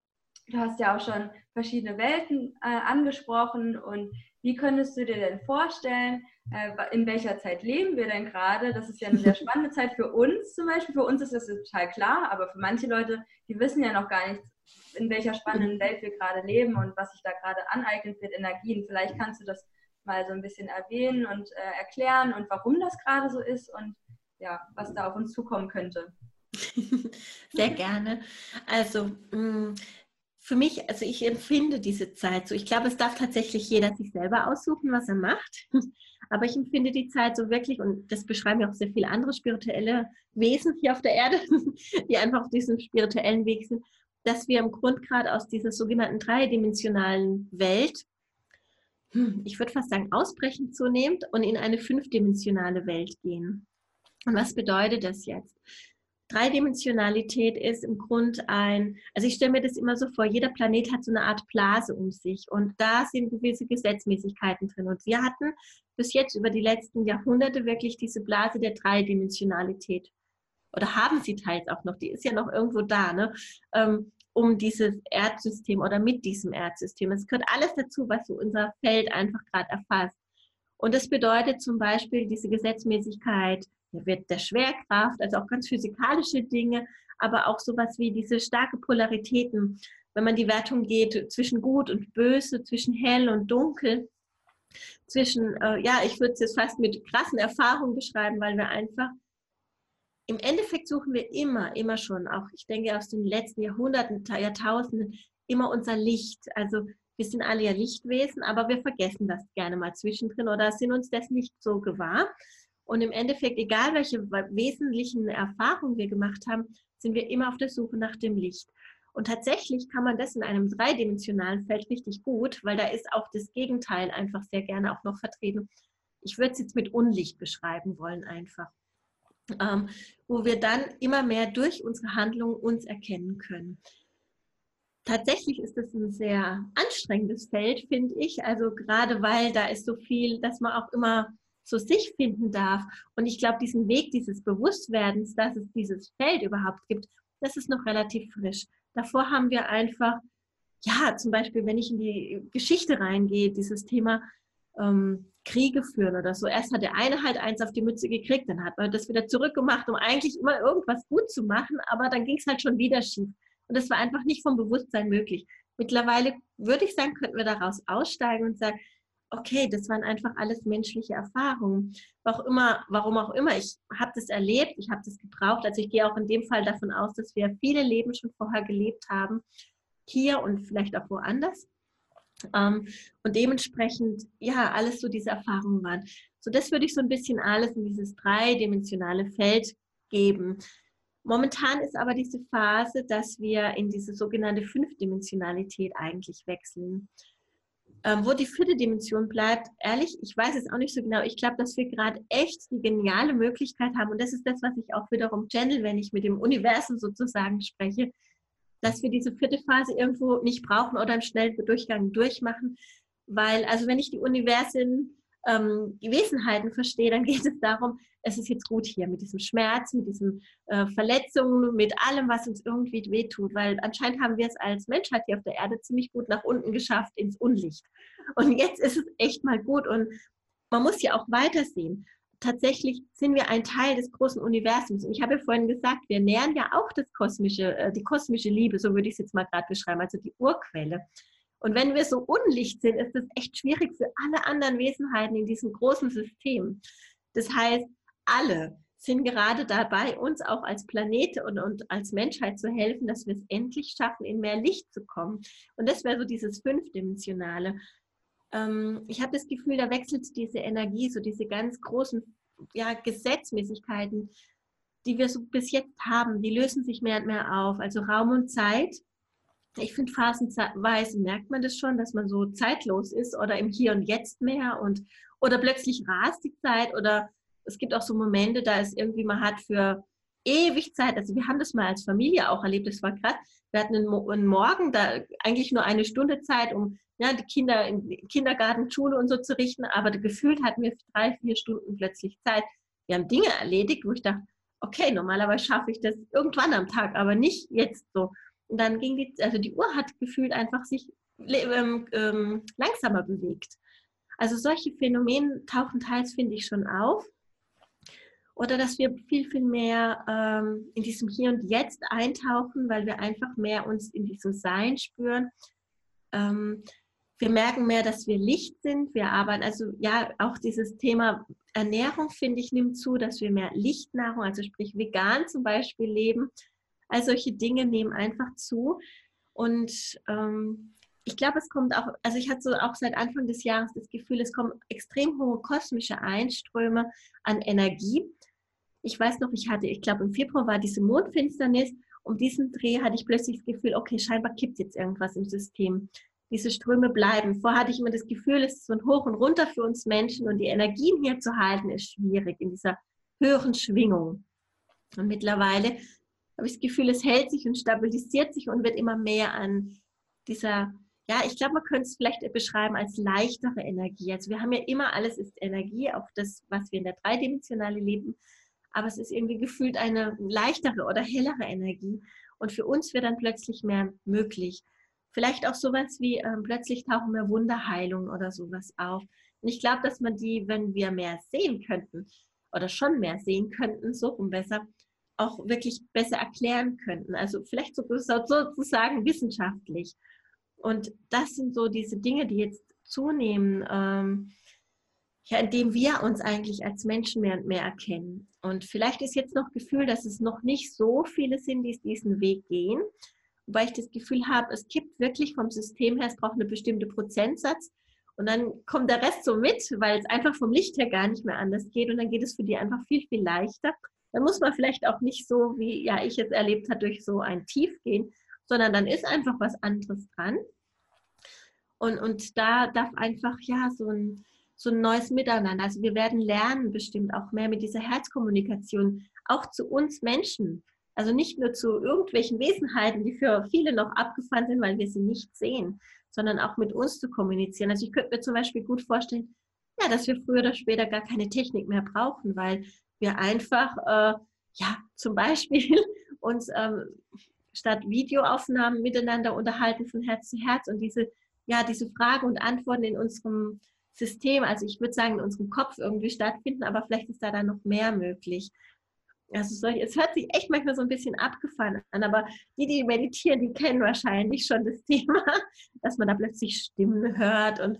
du hast ja auch schon verschiedene Welten äh, angesprochen und wie könntest du dir denn vorstellen, äh, in welcher Zeit leben wir denn gerade? Das ist ja eine sehr spannende Zeit für uns zum Beispiel. Für uns ist das total klar, aber für manche Leute, die wissen ja noch gar nicht, in welcher spannenden Welt wir gerade leben und was sich da gerade aneignet mit Energien. Vielleicht kannst du das mal so ein bisschen erwähnen und äh, erklären und warum das gerade so ist und ja, was da auf uns zukommen könnte. Sehr gerne. Also mm, für mich, also ich empfinde diese Zeit so. Ich glaube, es darf tatsächlich jeder sich selber aussuchen, was er macht. Aber ich empfinde die Zeit so wirklich, und das beschreiben ja auch sehr viele andere spirituelle Wesen hier auf der Erde, die einfach auf diesem spirituellen Weg sind, dass wir im Grund gerade aus dieser sogenannten dreidimensionalen Welt ich würde fast sagen, ausbrechen zunehmend und in eine fünfdimensionale Welt gehen. Und was bedeutet das jetzt? Dreidimensionalität ist im Grund ein, also ich stelle mir das immer so vor, jeder Planet hat so eine Art Blase um sich und da sind gewisse Gesetzmäßigkeiten drin. Und wir hatten bis jetzt über die letzten Jahrhunderte wirklich diese Blase der Dreidimensionalität. Oder haben sie teils auch noch, die ist ja noch irgendwo da. Ne? Ähm, um dieses Erdsystem oder mit diesem Erdsystem. Es gehört alles dazu, was so unser Feld einfach gerade erfasst. Und das bedeutet zum Beispiel diese Gesetzmäßigkeit der Schwerkraft, also auch ganz physikalische Dinge, aber auch sowas wie diese starke Polaritäten, wenn man die Wertung geht zwischen gut und böse, zwischen hell und dunkel, zwischen, äh, ja, ich würde es jetzt fast mit krassen Erfahrungen beschreiben, weil wir einfach im Endeffekt suchen wir immer, immer schon, auch ich denke aus den letzten Jahrhunderten, Jahrtausenden, immer unser Licht. Also wir sind alle ja Lichtwesen, aber wir vergessen das gerne mal zwischendrin oder sind uns das nicht so gewahr. Und im Endeffekt, egal welche wesentlichen Erfahrungen wir gemacht haben, sind wir immer auf der Suche nach dem Licht. Und tatsächlich kann man das in einem dreidimensionalen Feld richtig gut, weil da ist auch das Gegenteil einfach sehr gerne auch noch vertreten. Ich würde es jetzt mit Unlicht beschreiben wollen einfach ähm, wo wir dann immer mehr durch unsere Handlungen uns erkennen können. Tatsächlich ist es ein sehr anstrengendes Feld, finde ich. Also gerade weil da ist so viel, dass man auch immer zu sich finden darf. Und ich glaube, diesen Weg dieses Bewusstwerdens, dass es dieses Feld überhaupt gibt, das ist noch relativ frisch. Davor haben wir einfach, ja, zum Beispiel, wenn ich in die Geschichte reingehe, dieses Thema ähm, Kriege führen oder so. Erst hat der eine halt eins auf die Mütze gekriegt, dann hat man das wieder zurückgemacht, um eigentlich immer irgendwas gut zu machen, aber dann ging es halt schon wieder schief. Und das war einfach nicht vom Bewusstsein möglich. Mittlerweile würde ich sagen, könnten wir daraus aussteigen und sagen, okay, das waren einfach alles menschliche Erfahrungen. Auch immer, warum auch immer, ich habe das erlebt, ich habe das gebraucht. Also ich gehe auch in dem Fall davon aus, dass wir viele Leben schon vorher gelebt haben, hier und vielleicht auch woanders. Ähm, und dementsprechend, ja, alles so diese Erfahrungen waren. So, das würde ich so ein bisschen alles in dieses dreidimensionale Feld geben. Momentan ist aber diese Phase, dass wir in diese sogenannte Fünfdimensionalität eigentlich wechseln. Ähm, wo die vierte Dimension bleibt, ehrlich, ich weiß es auch nicht so genau. Ich glaube, dass wir gerade echt die geniale Möglichkeit haben, und das ist das, was ich auch wiederum channel, wenn ich mit dem Universum sozusagen spreche, dass wir diese vierte Phase irgendwo nicht brauchen oder im Schnelldurchgang durchmachen. Weil, also wenn ich die Universen ähm, Wesenheiten verstehe, dann geht es darum, es ist jetzt gut hier mit diesem Schmerz, mit diesen äh, Verletzungen, mit allem, was uns irgendwie wehtut, weil anscheinend haben wir es als Menschheit hier auf der Erde ziemlich gut nach unten geschafft ins Unlicht. Und jetzt ist es echt mal gut und man muss ja auch weitersehen. Tatsächlich sind wir ein Teil des großen Universums. Und ich habe ja vorhin gesagt, wir nähern ja auch das kosmische, äh, die kosmische Liebe, so würde ich es jetzt mal gerade beschreiben, also die Urquelle. Und wenn wir so unlicht sind, ist das echt schwierig für alle anderen Wesenheiten in diesem großen System. Das heißt, alle sind gerade dabei, uns auch als Planet und, und als Menschheit zu helfen, dass wir es endlich schaffen, in mehr Licht zu kommen. Und das wäre so dieses Fünfdimensionale. Ähm, ich habe das Gefühl, da wechselt diese Energie, so diese ganz großen ja, Gesetzmäßigkeiten, die wir so bis jetzt haben, die lösen sich mehr und mehr auf. Also Raum und Zeit ich finde, phasenweise merkt man das schon, dass man so zeitlos ist oder im Hier und Jetzt mehr und oder plötzlich rast die Zeit oder es gibt auch so Momente, da ist irgendwie, man hat für ewig Zeit, also wir haben das mal als Familie auch erlebt, das war gerade, wir hatten einen, Morgen, da eigentlich nur eine Stunde Zeit, um ja, die Kinder in Kindergarten, Schule und so zu richten, aber gefühlt hatten wir drei, vier Stunden plötzlich Zeit. Wir haben Dinge erledigt, wo ich dachte, okay, normalerweise schaffe ich das irgendwann am Tag, aber nicht jetzt so. Und dann ging die, also die Uhr hat gefühlt einfach sich ähm, ähm, langsamer bewegt. Also solche Phänomene tauchen teils, finde ich, schon auf. Oder dass wir viel, viel mehr ähm, in diesem Hier und Jetzt eintauchen, weil wir einfach mehr uns in diesem Sein spüren. Ähm, wir merken mehr, dass wir Licht sind. Wir arbeiten, also ja, auch dieses Thema Ernährung, finde ich, nimmt zu, dass wir mehr Lichtnahrung, also sprich vegan zum Beispiel leben. All solche Dinge nehmen einfach zu. Und ähm, ich glaube, es kommt auch, also ich hatte so auch seit Anfang des Jahres das Gefühl, es kommen extrem hohe kosmische Einströme an Energie. Ich weiß noch, ich hatte, ich glaube, im Februar war diese Mondfinsternis. Um diesen Dreh hatte ich plötzlich das Gefühl, okay, scheinbar kippt jetzt irgendwas im System. Diese Ströme bleiben. Vorher hatte ich immer das Gefühl, es ist so ein Hoch und Runter für uns Menschen und die Energien hier zu halten, ist schwierig in dieser höheren Schwingung. Und mittlerweile habe ich das Gefühl, es hält sich und stabilisiert sich und wird immer mehr an dieser, ja, ich glaube, man könnte es vielleicht beschreiben als leichtere Energie. Also wir haben ja immer, alles ist Energie, auch das, was wir in der dreidimensionale leben, aber es ist irgendwie gefühlt eine leichtere oder hellere Energie. Und für uns wird dann plötzlich mehr möglich. Vielleicht auch sowas wie ähm, plötzlich tauchen mehr Wunderheilung oder sowas auf. Und ich glaube, dass man die, wenn wir mehr sehen könnten oder schon mehr sehen könnten, so rum besser, auch wirklich besser erklären könnten. Also vielleicht sozusagen wissenschaftlich. Und das sind so diese Dinge, die jetzt zunehmen, ähm, ja, indem wir uns eigentlich als Menschen mehr und mehr erkennen. Und vielleicht ist jetzt noch Gefühl, dass es noch nicht so viele sind, die diesen Weg gehen. Wobei ich das Gefühl habe, es kippt wirklich vom System her, es braucht einen bestimmten Prozentsatz. Und dann kommt der Rest so mit, weil es einfach vom Licht her gar nicht mehr anders geht. Und dann geht es für die einfach viel, viel leichter. Dann muss man vielleicht auch nicht so, wie ja ich es erlebt habe, durch so ein Tief gehen, sondern dann ist einfach was anderes dran. Und, und da darf einfach ja so ein, so ein neues Miteinander. Also wir werden lernen bestimmt auch mehr mit dieser Herzkommunikation, auch zu uns Menschen. Also nicht nur zu irgendwelchen Wesenheiten, die für viele noch abgefahren sind, weil wir sie nicht sehen, sondern auch mit uns zu kommunizieren. Also ich könnte mir zum Beispiel gut vorstellen, ja, dass wir früher oder später gar keine Technik mehr brauchen, weil wir einfach, äh, ja, zum Beispiel uns ähm, statt Videoaufnahmen miteinander unterhalten von Herz zu Herz und diese, ja, diese Fragen und Antworten in unserem System, also ich würde sagen, in unserem Kopf irgendwie stattfinden, aber vielleicht ist da dann noch mehr möglich. Also solch, es hört sich echt manchmal so ein bisschen abgefahren an, aber die, die meditieren, die kennen wahrscheinlich schon das Thema, dass man da plötzlich Stimmen hört und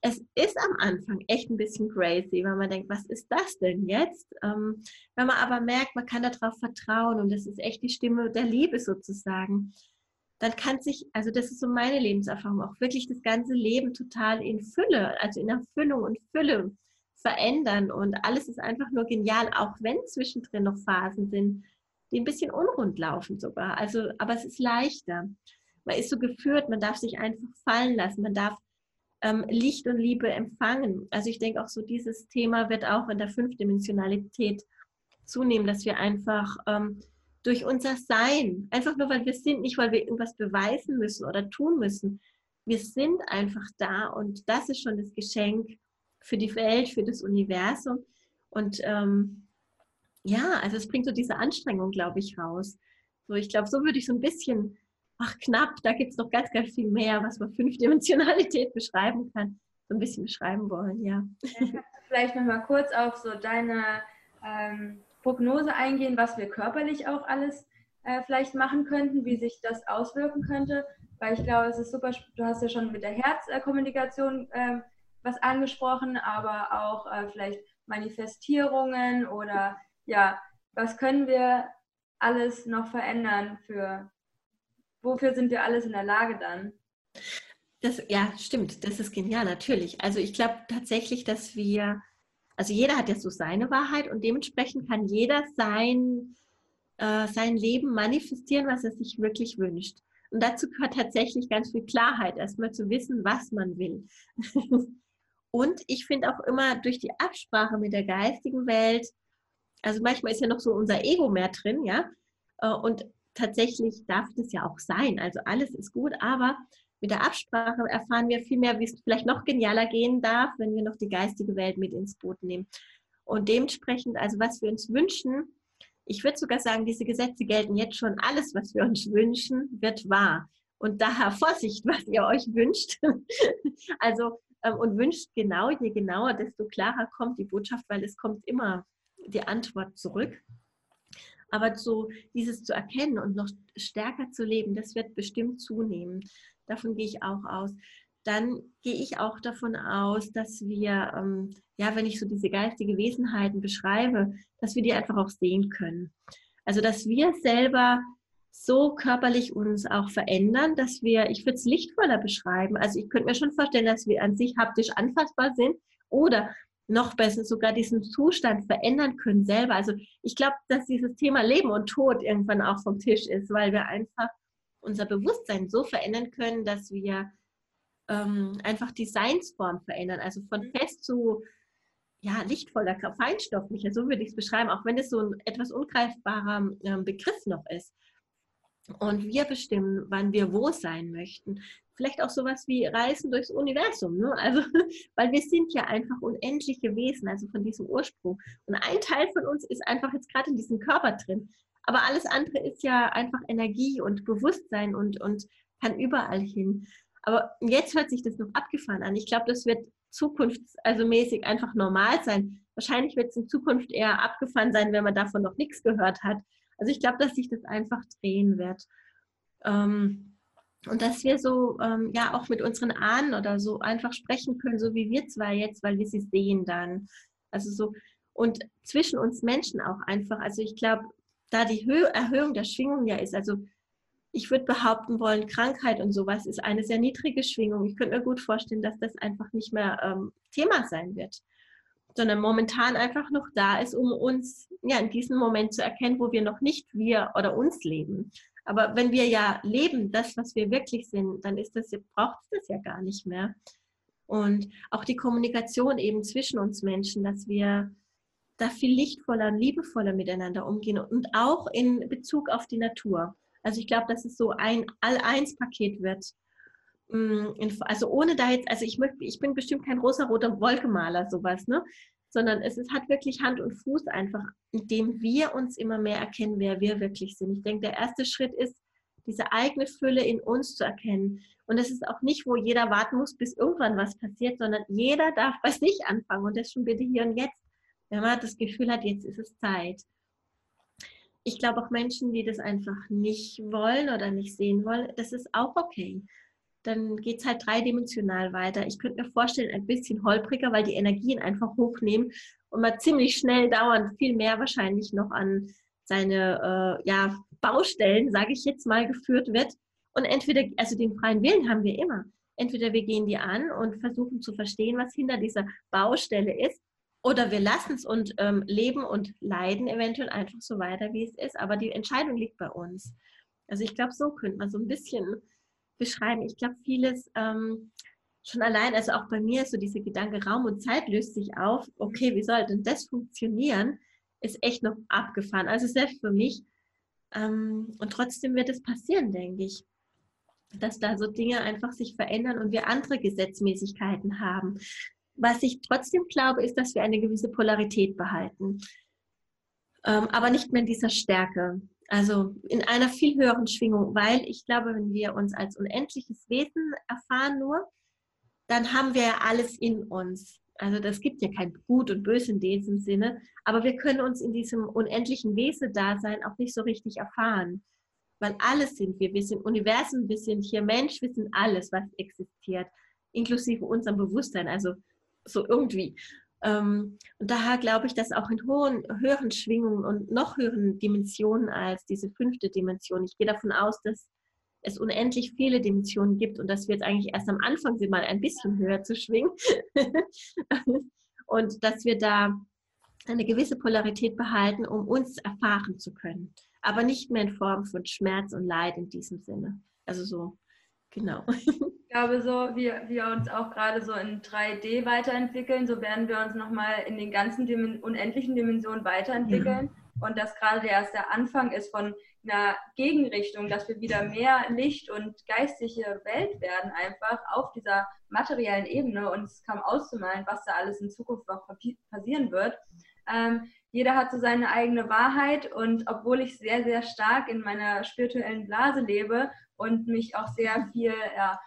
es ist am Anfang echt ein bisschen crazy, weil man denkt, was ist das denn jetzt? Ähm, wenn man aber merkt, man kann darauf vertrauen und das ist echt die Stimme der Liebe sozusagen, dann kann sich, also das ist so meine Lebenserfahrung, auch wirklich das ganze Leben total in Fülle, also in Erfüllung und Fülle verändern und alles ist einfach nur genial, auch wenn zwischendrin noch Phasen sind, die ein bisschen unrund laufen sogar. Also, aber es ist leichter. Man ist so geführt, man darf sich einfach fallen lassen, man darf ähm, Licht und Liebe empfangen. Also ich denke auch so, dieses Thema wird auch in der Fünfdimensionalität zunehmen, dass wir einfach ähm, durch unser Sein, einfach nur weil wir sind, nicht weil wir irgendwas beweisen müssen oder tun müssen, wir sind einfach da und das ist schon das Geschenk, für die Welt, für das Universum. Und ähm, ja, also es bringt so diese Anstrengung, glaube ich, raus. So, ich glaube, so würde ich so ein bisschen, ach knapp, da gibt es noch ganz, ganz viel mehr, was man Fünfdimensionalität beschreiben kann, so ein bisschen beschreiben wollen, ja. Vielleicht nochmal kurz auf so deine ähm, Prognose eingehen, was wir körperlich auch alles äh, vielleicht machen könnten, wie sich das auswirken könnte, weil ich glaube, es ist super, du hast ja schon mit der Herzkommunikation äh, was angesprochen, aber auch äh, vielleicht Manifestierungen oder ja, was können wir alles noch verändern für, wofür sind wir alles in der Lage dann? Das, ja, stimmt, das ist genial, natürlich. Also ich glaube tatsächlich, dass wir, also jeder hat ja so seine Wahrheit und dementsprechend kann jeder sein, äh, sein Leben manifestieren, was er sich wirklich wünscht. Und dazu gehört tatsächlich ganz viel Klarheit, erstmal zu wissen, was man will. und ich finde auch immer durch die Absprache mit der geistigen Welt, also manchmal ist ja noch so unser Ego mehr drin, ja, äh, und tatsächlich darf das ja auch sein. Also alles ist gut, aber mit der Absprache erfahren wir viel mehr, wie es vielleicht noch genialer gehen darf, wenn wir noch die geistige Welt mit ins Boot nehmen. Und dementsprechend, also was wir uns wünschen, ich würde sogar sagen, diese Gesetze gelten jetzt schon. Alles, was wir uns wünschen, wird wahr. Und daher Vorsicht, was ihr euch wünscht. also, ähm, und wünscht genau, je genauer, desto klarer kommt die Botschaft, weil es kommt immer die Antwort zurück. Aber so dieses zu erkennen und noch stärker zu leben, das wird bestimmt zunehmen. Davon gehe ich auch aus dann gehe ich auch davon aus, dass wir, ähm, ja, wenn ich so diese geistige Wesenheiten beschreibe, dass wir die einfach auch sehen können. Also, dass wir selber so körperlich uns auch verändern, dass wir, ich würde es lichtvoller beschreiben. Also, ich könnte mir schon vorstellen, dass wir an sich haptisch anfassbar sind oder noch besser sogar diesen Zustand verändern können selber. Also, ich glaube, dass dieses Thema Leben und Tod irgendwann auch vom Tisch ist, weil wir einfach unser Bewusstsein so verändern können, dass wir ähm, einfach Designsform verändern. Also von mhm. fest zu ja, lichtvoller, feinstofflicher, so würde ich es beschreiben, auch wenn es so ein etwas ungreifbarer ähm, Begriff noch ist. Und wir bestimmen, wann wir wo sein möchten. Vielleicht auch sowas wie Reisen durchs Universum. Ne? Also, weil wir sind ja einfach unendliche Wesen, also von diesem Ursprung. Und ein Teil von uns ist einfach jetzt gerade in diesem Körper drin. Aber alles andere ist ja einfach Energie und Bewusstsein und, und kann überall hin. Aber jetzt hört sich das noch abgefahren an. Ich glaube, das wird zukunfts-, also einfach normal sein. Wahrscheinlich wird es in Zukunft eher abgefahren sein, wenn man davon noch nichts gehört hat. Also ich glaube, dass sich das einfach drehen wird. Ähm, und dass wir so, ähm, ja, auch mit unseren Ahnen oder so einfach sprechen können, so wie wir zwei jetzt, weil wir sie sehen dann. Also so, und zwischen uns Menschen auch einfach. Also ich glaube, da die Höhe, Erhöhung der Schwingung ja ist, also ich würde behaupten wollen, Krankheit und sowas ist eine sehr niedrige Schwingung. Ich könnte mir gut vorstellen, dass das einfach nicht mehr ähm, Thema sein wird, sondern momentan einfach noch da ist, um uns ja in diesem Moment zu erkennen, wo wir noch nicht wir oder uns leben. Aber wenn wir ja leben, das, was wir wirklich sind, dann ist das, braucht es das ja gar nicht mehr. Und auch die Kommunikation eben zwischen uns Menschen, dass wir da viel lichtvoller und liebevoller miteinander umgehen und auch in Bezug auf die Natur. Also ich glaube, dass es so ein All-Eins-Paket wird. Mm, also ohne da jetzt, also ich, möchte, ich bin bestimmt kein rosa-roter Wolkemaler, sowas, ne? Sondern es ist, hat wirklich Hand und Fuß einfach, indem wir uns immer mehr erkennen, wer wir wirklich sind. Ich denke, der erste Schritt ist, diese eigene Fülle in uns zu erkennen. Und es ist auch nicht, wo jeder warten muss, bis irgendwann was passiert, sondern jeder darf bei sich anfangen und das schon bitte hier und jetzt. Wenn man das Gefühl hat, jetzt ist es Zeit ich glaube auch Menschen, die das einfach nicht wollen oder nicht sehen wollen, das ist auch okay. Dann geht es halt dreidimensional weiter. Ich könnte mir vorstellen, ein bisschen holpriger, weil die Energien einfach hochnehmen und man ziemlich schnell dauernd viel mehr wahrscheinlich noch an seine äh, ja, Baustellen, sage ich jetzt mal, geführt wird. Und entweder, also den freien Willen haben wir immer. Entweder wir gehen die an und versuchen zu verstehen, was hinter dieser Baustelle ist, oder wir lassen es und ähm, leben und leiden eventuell einfach so weiter, wie es ist. Aber die Entscheidung liegt bei uns. Also ich glaube, so könnte man so ein bisschen beschreiben. Ich glaube, vieles ähm, schon allein, also auch bei mir so dieser Gedanke, Raum und Zeit löst sich auf. Okay, wie soll denn das funktionieren? Ist echt noch abgefahren. Also selbst für mich. Ähm, und trotzdem wird es passieren, denke ich dass da so Dinge einfach sich verändern und wir andere Gesetzmäßigkeiten haben Was ich trotzdem glaube, ist, dass wir eine gewisse Polarität behalten, ähm, aber nicht mehr in dieser Stärke. Also in einer viel höheren Schwingung, weil ich glaube, wenn wir uns als unendliches Wesen erfahren nur, dann haben wir ja alles in uns. Also das gibt ja kein Gut und Böse in diesem Sinne, aber wir können uns in diesem unendlichen Wesen-Dasein auch nicht so richtig erfahren, weil alles sind wir. Wir sind Universum, wir sind hier Mensch, wir sind alles, was existiert, inklusive unserem Bewusstsein, also so irgendwie. Ähm, und daher glaube ich, dass auch in hohen, höheren Schwingungen und noch höheren Dimensionen als diese fünfte Dimension, ich gehe davon aus, dass es unendlich viele Dimensionen gibt und dass wir jetzt eigentlich erst am Anfang sind, mal ein bisschen höher zu schwingen. und dass wir da eine gewisse Polarität behalten, um uns erfahren zu können. Aber nicht mehr in Form von Schmerz und Leid in diesem Sinne. Also so, genau. Ich glaube, so wie wir uns auch gerade so in 3D weiterentwickeln, so werden wir uns nochmal in den ganzen Dimen unendlichen Dimensionen weiterentwickeln. Ja. Und dass gerade erst der Anfang ist von einer Gegenrichtung, dass wir wieder mehr Licht und geistige Welt werden, einfach auf dieser materiellen Ebene und es kaum auszumalen, was da alles in Zukunft noch passieren wird. Ähm, jeder hat so seine eigene Wahrheit und obwohl ich sehr, sehr stark in meiner spirituellen Blase lebe und mich auch sehr viel ja,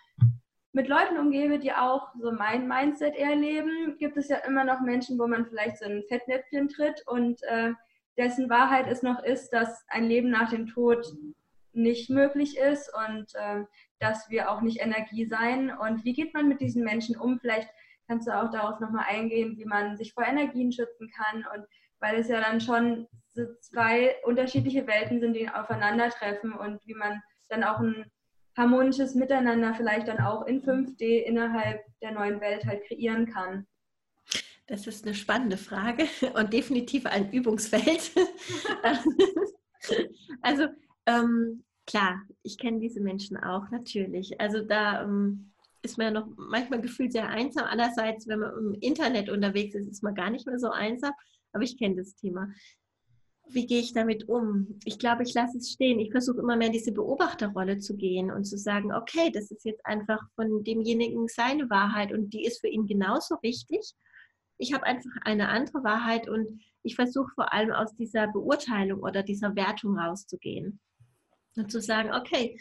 mit Leuten umgebe, die auch so mein Mindset erleben, gibt es ja immer noch Menschen, wo man vielleicht so ein Fettnäpfchen tritt und äh, dessen Wahrheit es noch ist, dass ein Leben nach dem Tod nicht möglich ist und äh, dass wir auch nicht Energie sein. Und wie geht man mit diesen Menschen um? Vielleicht kannst du auch darauf nochmal eingehen, wie man sich vor Energien schützen kann. Und weil es ja dann schon so zwei unterschiedliche Welten sind, die aufeinandertreffen und wie man dann auch ein harmonisches Miteinander vielleicht dann auch in 5D innerhalb der neuen Welt halt kreieren kann. Das ist eine spannende Frage und definitiv ein Übungsfeld. also ähm, klar, ich kenne diese Menschen auch natürlich. Also da ähm, ist man ja noch manchmal gefühlt sehr einsam. Andererseits, wenn man im Internet unterwegs ist, ist man gar nicht mehr so einsam. Aber ich kenne das Thema wie gehe ich damit um? Ich glaube, ich lasse es stehen. Ich versuche immer mehr in diese Beobachterrolle zu gehen und zu sagen, okay, das ist jetzt einfach von demjenigen seine Wahrheit und die ist für ihn genauso richtig. Ich habe einfach eine andere Wahrheit und ich versuche vor allem aus dieser Beurteilung oder dieser Wertung rauszugehen und zu sagen, okay,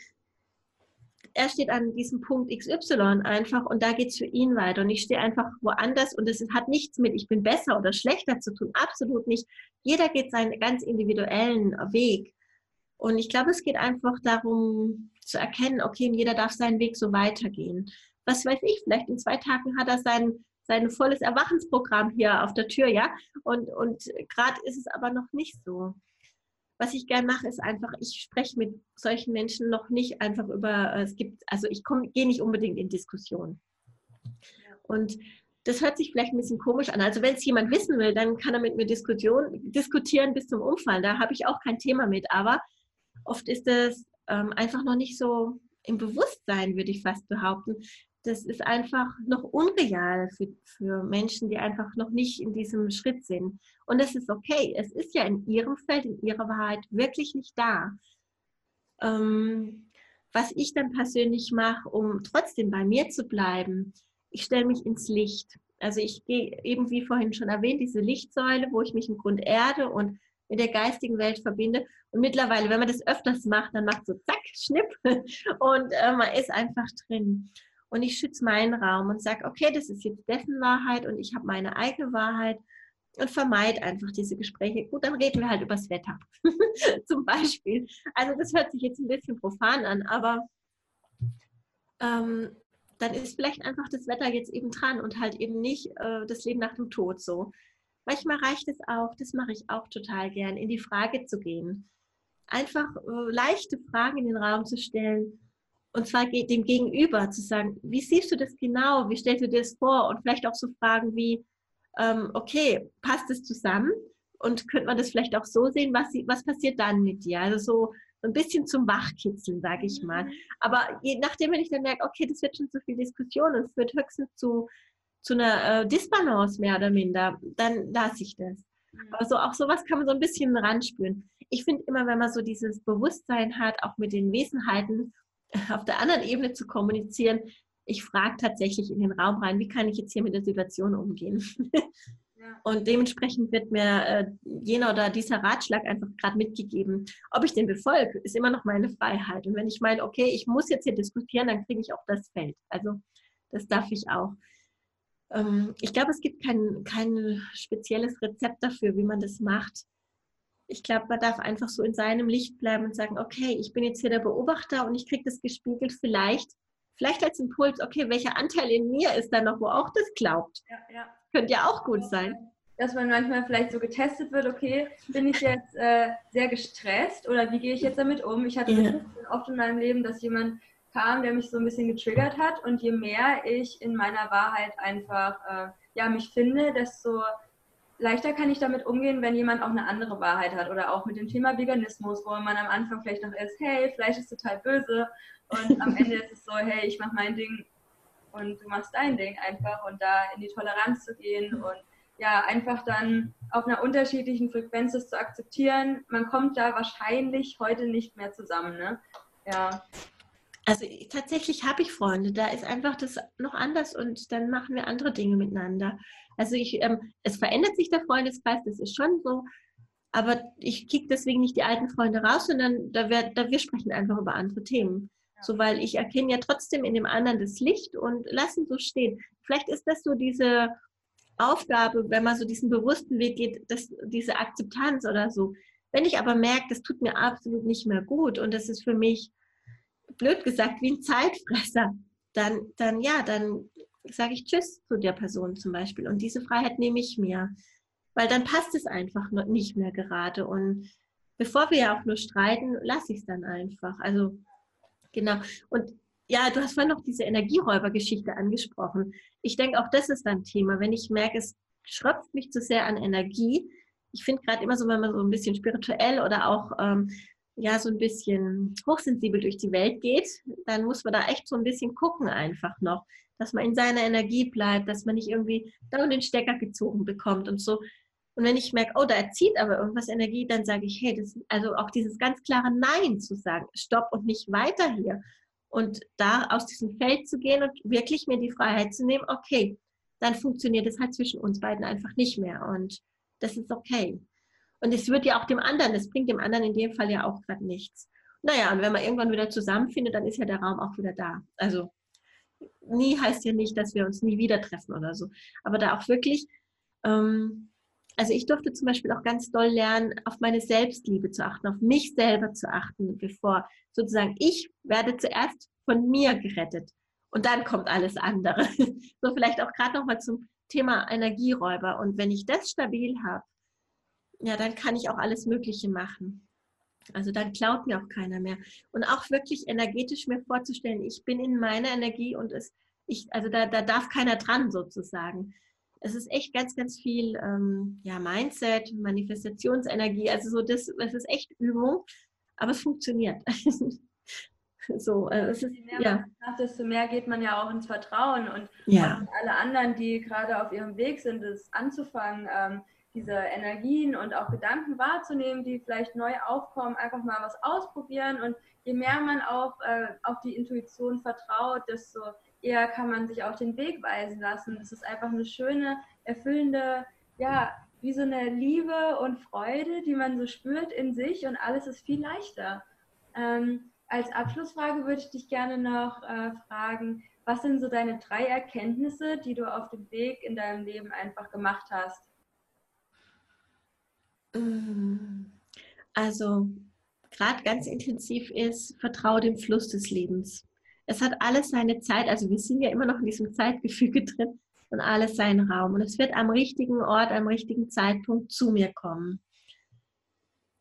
er steht an diesem Punkt XY einfach und da geht es für ihn weiter. Und ich stehe einfach woanders und es hat nichts mit, ich bin besser oder schlechter zu tun. Absolut nicht. Jeder geht seinen ganz individuellen Weg. Und ich glaube, es geht einfach darum zu erkennen, okay, jeder darf seinen Weg so weitergehen. Was weiß ich, vielleicht in zwei Tagen hat er sein, sein volles Erwachensprogramm hier auf der Tür, ja. Und, und gerade ist es aber noch nicht so was ich gerne mache, ist einfach, ich spreche mit solchen Menschen noch nicht einfach über, äh, es gibt, also ich gehe nicht unbedingt in Diskussionen. Und das hört sich vielleicht ein bisschen komisch an. Also wenn es jemand wissen will, dann kann er mit mir Diskussion, diskutieren bis zum Umfallen. Da habe ich auch kein Thema mit. Aber oft ist es ähm, einfach noch nicht so im Bewusstsein, würde ich fast behaupten, das ist einfach noch unreal für, für Menschen, die einfach noch nicht in diesem Schritt sind. Und das ist okay. Es ist ja in ihrem Feld, in ihrer Wahrheit wirklich nicht da. Ähm, was ich dann persönlich mache, um trotzdem bei mir zu bleiben, ich stelle mich ins Licht. Also ich gehe eben, wie vorhin schon erwähnt, diese Lichtsäule, wo ich mich im Grund erde und mit der geistigen Welt verbinde. Und mittlerweile, wenn man das öfters macht, dann macht so zack, schnipp und äh, man ist einfach drin und ich schütze meinen Raum und sage, okay, das ist jetzt dessen Wahrheit und ich habe meine eigene Wahrheit und vermeide einfach diese Gespräche. Gut, dann reden wir halt übers Wetter zum Beispiel. Also das hört sich jetzt ein bisschen profan an, aber ähm, dann ist vielleicht einfach das Wetter jetzt eben dran und halt eben nicht äh, das Leben nach dem Tod so. Manchmal reicht es auch, das mache ich auch total gern, in die Frage zu gehen. Einfach äh, leichte Fragen in den Raum zu stellen und zwar dem Gegenüber zu sagen, wie siehst du das genau? Wie stellst du dir das vor? Und vielleicht auch so Fragen wie, ähm, okay, passt es zusammen? Und könnte man das vielleicht auch so sehen, was, was passiert dann mit dir? Also so ein bisschen zum Wachkitzeln, sage ich mal. Mhm. Aber je nachdem, wenn ich dann merke, okay, das wird schon zu viel Diskussion und führt höchstens zu, zu einer äh, Disbalance mehr oder minder, dann lasse ich das. Mhm. Aber so, auch sowas kann man so ein bisschen ranspüren. Ich finde immer, wenn man so dieses Bewusstsein hat, auch mit den Wesenheiten auf der anderen Ebene zu kommunizieren, ich frage tatsächlich in den Raum rein, wie kann ich jetzt hier mit der Situation umgehen? Und dementsprechend wird mir äh, jener oder dieser Ratschlag einfach gerade mitgegeben. Ob ich den befolge, ist immer noch meine Freiheit. Und wenn ich meine, okay, ich muss jetzt hier diskutieren, dann kriege ich auch das Feld. Also das darf ich auch. Ähm, ich glaube, es gibt kein, kein spezielles Rezept dafür, wie man das macht. Ich glaube, man darf einfach so in seinem Licht bleiben und sagen, okay, ich bin jetzt hier der Beobachter und ich kriege das gespiegelt. Vielleicht, vielleicht als Impuls, okay, welcher Anteil in mir ist da noch, wo auch das glaubt? Ja, ja. Könnte ja auch gut sein. Dass man manchmal vielleicht so getestet wird, okay, bin ich jetzt äh, sehr gestresst oder wie gehe ich jetzt damit um? Ich hatte yeah. oft in meinem Leben, dass jemand kam, der mich so ein bisschen getriggert hat und je mehr ich in meiner Wahrheit einfach äh, ja, mich finde, desto leichter kann ich damit umgehen, wenn jemand auch eine andere Wahrheit hat oder auch mit dem Thema Veganismus, wo man am Anfang vielleicht noch ist, hey, Fleisch ist total böse und am Ende ist es so, hey, ich mache mein Ding und du machst dein Ding einfach und da in die Toleranz zu gehen und ja, einfach dann auf einer unterschiedlichen Frequenz zu akzeptieren. Man kommt da wahrscheinlich heute nicht mehr zusammen, ne? Ja. Also tatsächlich habe ich Freunde, da ist einfach das noch anders und dann machen wir andere Dinge miteinander. Also ich, ähm, es verändert sich der Freundeskreis, das ist schon so, aber ich kicke deswegen nicht die alten Freunde raus, sondern da wir, da wir sprechen einfach über andere Themen. So, weil ich erkenne ja trotzdem in dem anderen das Licht und lassen so stehen. Vielleicht ist das so diese Aufgabe, wenn man so diesen bewussten Weg geht, dass diese Akzeptanz oder so. Wenn ich aber merke, das tut mir absolut nicht mehr gut und das ist für mich, blöd gesagt, wie ein Zeitfresser, dann, dann ja, dann sage ich Tschüss zu der Person zum Beispiel. Und diese Freiheit nehme ich mir, weil dann passt es einfach nicht mehr gerade. Und bevor wir ja auch nur streiten, lasse ich es dann einfach. Also Genau. Und ja, du hast vorhin noch diese Energieräubergeschichte angesprochen. Ich denke, auch das ist ein Thema. Wenn ich merke, es schröpft mich zu sehr an Energie. Ich finde gerade immer so, wenn man so ein bisschen spirituell oder auch ähm, ja so ein bisschen hochsensibel durch die Welt geht, dann muss man da echt so ein bisschen gucken einfach noch, dass man in seiner Energie bleibt, dass man nicht irgendwie da den Stecker gezogen bekommt und so. Und wenn ich merke, oh, da erzieht aber irgendwas Energie, dann sage ich, hey, das, also auch dieses ganz klare Nein zu sagen, stopp und nicht weiter hier. Und da aus diesem Feld zu gehen und wirklich mir die Freiheit zu nehmen, okay, dann funktioniert es halt zwischen uns beiden einfach nicht mehr. Und das ist okay. Und es wird ja auch dem anderen, das bringt dem anderen in dem Fall ja auch gerade nichts. Naja, und wenn man irgendwann wieder zusammenfindet, dann ist ja der Raum auch wieder da. Also nie heißt ja nicht, dass wir uns nie wieder treffen oder so. Aber da auch wirklich ähm, also ich durfte zum Beispiel auch ganz doll lernen, auf meine Selbstliebe zu achten, auf mich selber zu achten, bevor sozusagen ich werde zuerst von mir gerettet und dann kommt alles andere. so vielleicht auch gerade nochmal zum Thema Energieräuber. Und wenn ich das stabil habe, ja, dann kann ich auch alles Mögliche machen. Also dann klaut mir auch keiner mehr. Und auch wirklich energetisch mir vorzustellen, ich bin in meiner Energie und es, ich, also da, da darf keiner dran sozusagen es ist echt ganz, ganz viel ähm, ja, Mindset, Manifestationsenergie. Also so das, das ist echt Übung, aber es funktioniert. so, äh, es ist, je mehr ja. macht, desto mehr geht man ja auch ins Vertrauen und, ja. alle anderen, die gerade auf ihrem Weg sind, das anzufangen, ähm, diese Energien und auch Gedanken wahrzunehmen, die vielleicht neu aufkommen, einfach mal was ausprobieren und je mehr man auf, äh, auf die Intuition vertraut, desto eher kann man sich auch den Weg weisen lassen. Es ist einfach eine schöne, erfüllende, ja, wie so eine Liebe und Freude, die man so spürt in sich und alles ist viel leichter. Ähm, als Abschlussfrage würde ich dich gerne noch äh, fragen, was sind so deine drei Erkenntnisse, die du auf dem Weg in deinem Leben einfach gemacht hast? Also, gerade ganz intensiv ist, vertraue dem Fluss des Lebens es hat alles seine Zeit, also wir sind ja immer noch in diesem Zeitgefüge drin und alles seinen Raum. Und es wird am richtigen Ort, am richtigen Zeitpunkt zu mir kommen.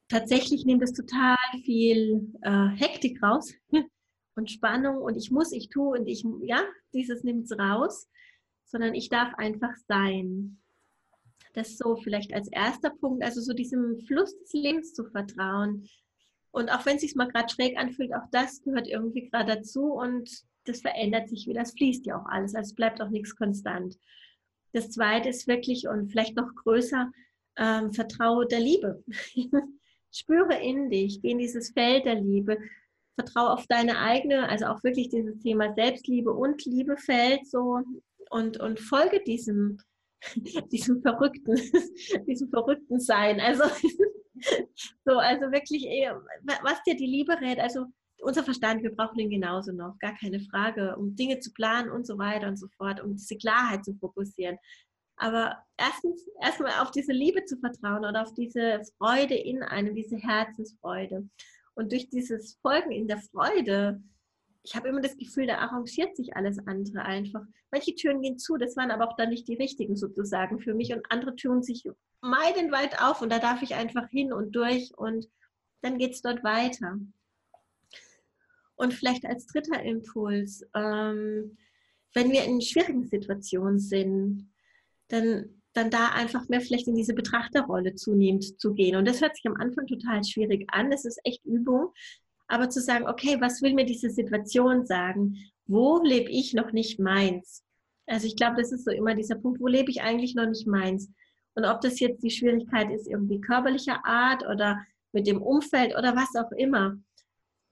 Tatsächlich nimmt es total viel äh, Hektik raus und Spannung und ich muss, ich tue und ich, ja, dieses nimmt es raus, sondern ich darf einfach sein. Das so vielleicht als erster Punkt, also so diesem Fluss des Lebens zu vertrauen, und auch wenn es sich mal gerade schräg anfühlt, auch das gehört irgendwie gerade dazu und das verändert sich wieder. Das fließt ja auch alles, also es bleibt auch nichts konstant. Das zweite ist wirklich und vielleicht noch größer, ähm, vertraue der Liebe. Spüre in dich, geh in dieses Feld der Liebe. vertraue auf deine eigene, also auch wirklich dieses Thema Selbstliebe und Liebe fällt so und, und folge diesem, diesem verrückten, diesem verrückten Sein. Also so, also wirklich, was dir die Liebe rät, also unser Verstand, wir brauchen den genauso noch, gar keine Frage, um Dinge zu planen und so weiter und so fort, um diese Klarheit zu fokussieren. Aber erstens, erstmal auf diese Liebe zu vertrauen oder auf diese Freude in einem, diese Herzensfreude. Und durch dieses Folgen in der Freude, ich habe immer das Gefühl, da arrangiert sich alles andere einfach. Manche Türen gehen zu, das waren aber auch dann nicht die richtigen sozusagen für mich und andere Türen sich meilenweit auf und da darf ich einfach hin und durch und dann geht es dort weiter. Und vielleicht als dritter Impuls, ähm, wenn wir in schwierigen Situationen sind, dann, dann da einfach mehr vielleicht in diese Betrachterrolle zunehmend zu gehen. Und das hört sich am Anfang total schwierig an. Das ist echt Übung. Aber zu sagen, okay, was will mir diese Situation sagen? Wo lebe ich noch nicht meins? Also ich glaube, das ist so immer dieser Punkt, wo lebe ich eigentlich noch nicht meins? Und ob das jetzt die Schwierigkeit ist, irgendwie körperlicher Art oder mit dem Umfeld oder was auch immer.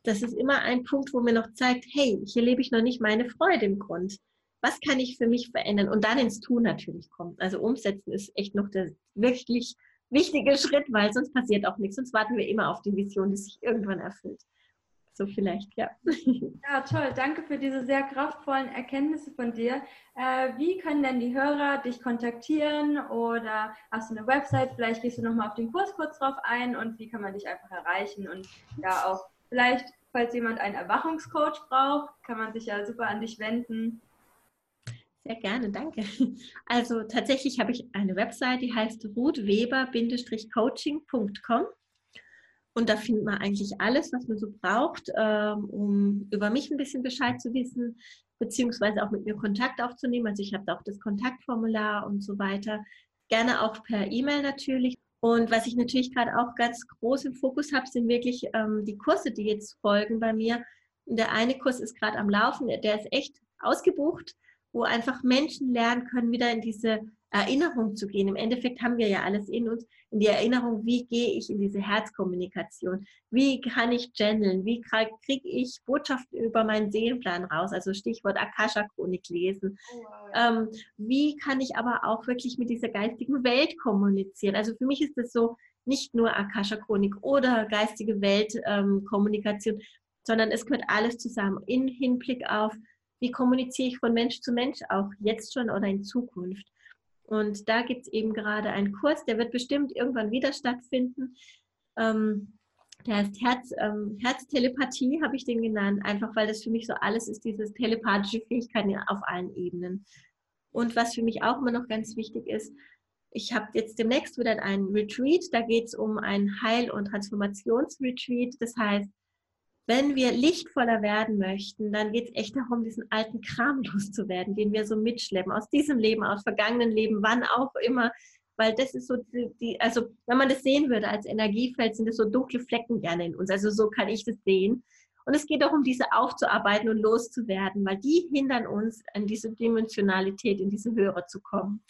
Das ist immer ein Punkt, wo mir noch zeigt, hey, hier lebe ich noch nicht meine Freude im Grund was kann ich für mich verändern und dann ins Tun natürlich kommt. Also umsetzen ist echt noch der wirklich wichtige Schritt, weil sonst passiert auch nichts. Sonst warten wir immer auf die Vision, die sich irgendwann erfüllt. So vielleicht, ja. Ja, toll. Danke für diese sehr kraftvollen Erkenntnisse von dir. Äh, wie können denn die Hörer dich kontaktieren oder hast du eine Website? Vielleicht gehst du nochmal auf den Kurs kurz drauf ein und wie kann man dich einfach erreichen und ja auch vielleicht, falls jemand einen Erwachungscoach braucht, kann man sich ja super an dich wenden. Sehr gerne, danke. Also tatsächlich habe ich eine Website, die heißt ruthweber-coaching.com. Und da findet man eigentlich alles, was man so braucht, ähm, um über mich ein bisschen Bescheid zu wissen, beziehungsweise auch mit mir Kontakt aufzunehmen. Also ich habe da auch das Kontaktformular und so weiter. Gerne auch per E-Mail natürlich. Und was ich natürlich gerade auch ganz groß im Fokus habe, sind wirklich ähm, die Kurse, die jetzt folgen bei mir. Der eine Kurs ist gerade am Laufen, der ist echt ausgebucht wo einfach Menschen lernen können, wieder in diese Erinnerung zu gehen. Im Endeffekt haben wir ja alles in uns, in die Erinnerung, wie gehe ich in diese Herzkommunikation, wie kann ich channeln, wie kriege ich Botschaften über meinen Seelenplan raus, also Stichwort Akasha-Chronik lesen. Oh, wow. ähm, wie kann ich aber auch wirklich mit dieser geistigen Welt kommunizieren? Also für mich ist es so, nicht nur Akasha-Chronik oder geistige Weltkommunikation, ähm, sondern es gehört alles zusammen in Hinblick auf wie kommuniziere ich von Mensch zu Mensch auch jetzt schon oder in Zukunft. Und da gibt es eben gerade einen Kurs, der wird bestimmt irgendwann wieder stattfinden. Ähm, der heißt Herz, ähm, Herztelepathie, habe ich den genannt, einfach weil das für mich so alles ist, diese telepathische Fähigkeit auf allen Ebenen. Und was für mich auch immer noch ganz wichtig ist, ich habe jetzt demnächst wieder einen Retreat, da geht es um ein Heil- und Transformationsretreat. Das heißt, wenn wir lichtvoller werden möchten, dann geht es echt darum, diesen alten Kram loszuwerden, den wir so mitschleppen, aus diesem Leben, aus vergangenen Leben, wann auch immer. Weil das ist so die, die, also wenn man das sehen würde als Energiefeld, sind das so dunkle Flecken gerne in uns. Also so kann ich das sehen. Und es geht auch um diese aufzuarbeiten und loszuwerden, weil die hindern uns, an diese Dimensionalität, in diese Höhere zu kommen.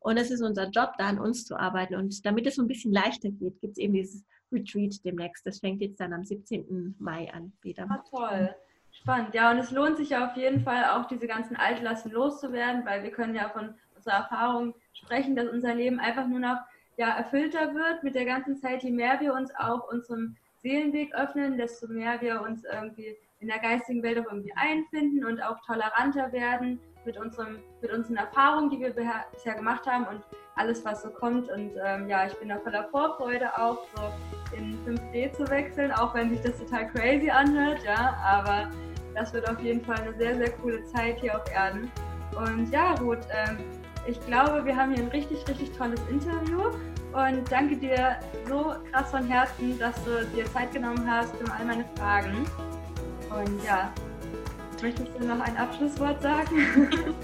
Und es ist unser Job, da an uns zu arbeiten. Und damit es so ein bisschen leichter geht, gibt es eben dieses Retreat demnächst. Das fängt jetzt dann am 17. Mai an wieder. Ah, toll. Spannend, ja, und es lohnt sich ja auf jeden Fall auch diese ganzen Altlasten loszuwerden, weil wir können ja von unserer Erfahrung sprechen, dass unser Leben einfach nur noch ja, erfüllter wird mit der ganzen Zeit. Je mehr wir uns auch unserem Seelenweg öffnen, desto mehr wir uns irgendwie in der geistigen Welt auch irgendwie einfinden und auch toleranter werden mit, unserem, mit unseren Erfahrungen, die wir bisher gemacht haben und alles, was so kommt. Und ähm, ja, ich bin da voller Vorfreude auch, so in 5D zu wechseln, auch wenn sich das total crazy anhört, ja, aber das wird auf jeden Fall eine sehr, sehr coole Zeit hier auf Erden. Und ja, Ruth, ähm, ich glaube, wir haben hier ein richtig, richtig tolles Interview und danke dir so krass von Herzen, dass du dir Zeit genommen hast für all meine Fragen. Und ja, Möchtest du noch ein Abschlusswort sagen?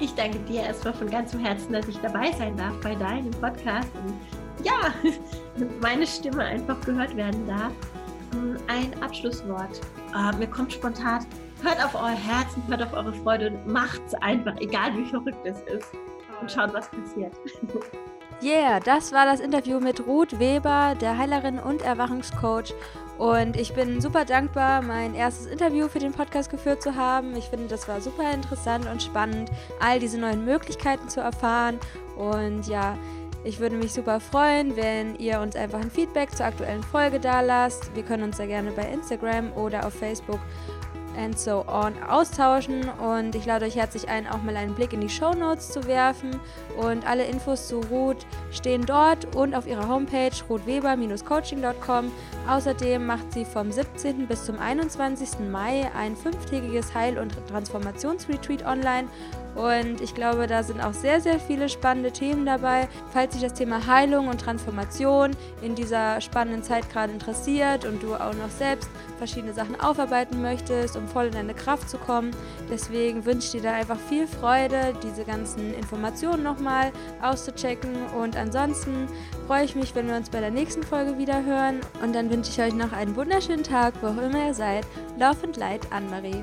Ich danke dir erstmal von ganzem Herzen, dass ich dabei sein darf bei deinem Podcast und ja, meine Stimme einfach gehört werden darf. Ein Abschlusswort. Uh, mir kommt spontan, hört auf euer Herzen, hört auf eure Freude und macht's einfach, egal wie verrückt es ist. und schaut, was passiert. Yeah, das war das Interview mit Ruth Weber, der Heilerin und Erwachungscoach. Und ich bin super dankbar, mein erstes Interview für den Podcast geführt zu haben. Ich finde, das war super interessant und spannend, all diese neuen Möglichkeiten zu erfahren. Und ja, ich würde mich super freuen, wenn ihr uns einfach ein Feedback zur aktuellen Folge da lasst. Wir können uns sehr gerne bei Instagram oder auf Facebook and so on austauschen und ich lade euch herzlich ein, auch mal einen Blick in die Show Notes zu werfen und alle Infos zu Ruth stehen dort und auf ihrer Homepage ruthweber-coaching.com. Außerdem macht sie vom 17. bis zum 21. Mai ein fünftägiges Heil- und Transformationsretreat online und ich glaube, da sind auch sehr, sehr viele spannende Themen dabei. Falls dich das Thema Heilung und Transformation in dieser spannenden Zeit gerade interessiert und du auch noch selbst verschiedene Sachen aufarbeiten möchtest, um voll in deine Kraft zu kommen. Deswegen wünsche ich dir da einfach viel Freude, diese ganzen Informationen nochmal auszuchecken. Und ansonsten freue ich mich, wenn wir uns bei der nächsten Folge wieder hören. Und dann wünsche ich euch noch einen wunderschönen Tag, wo auch immer ihr seid. Love and Light, Anne-Marie.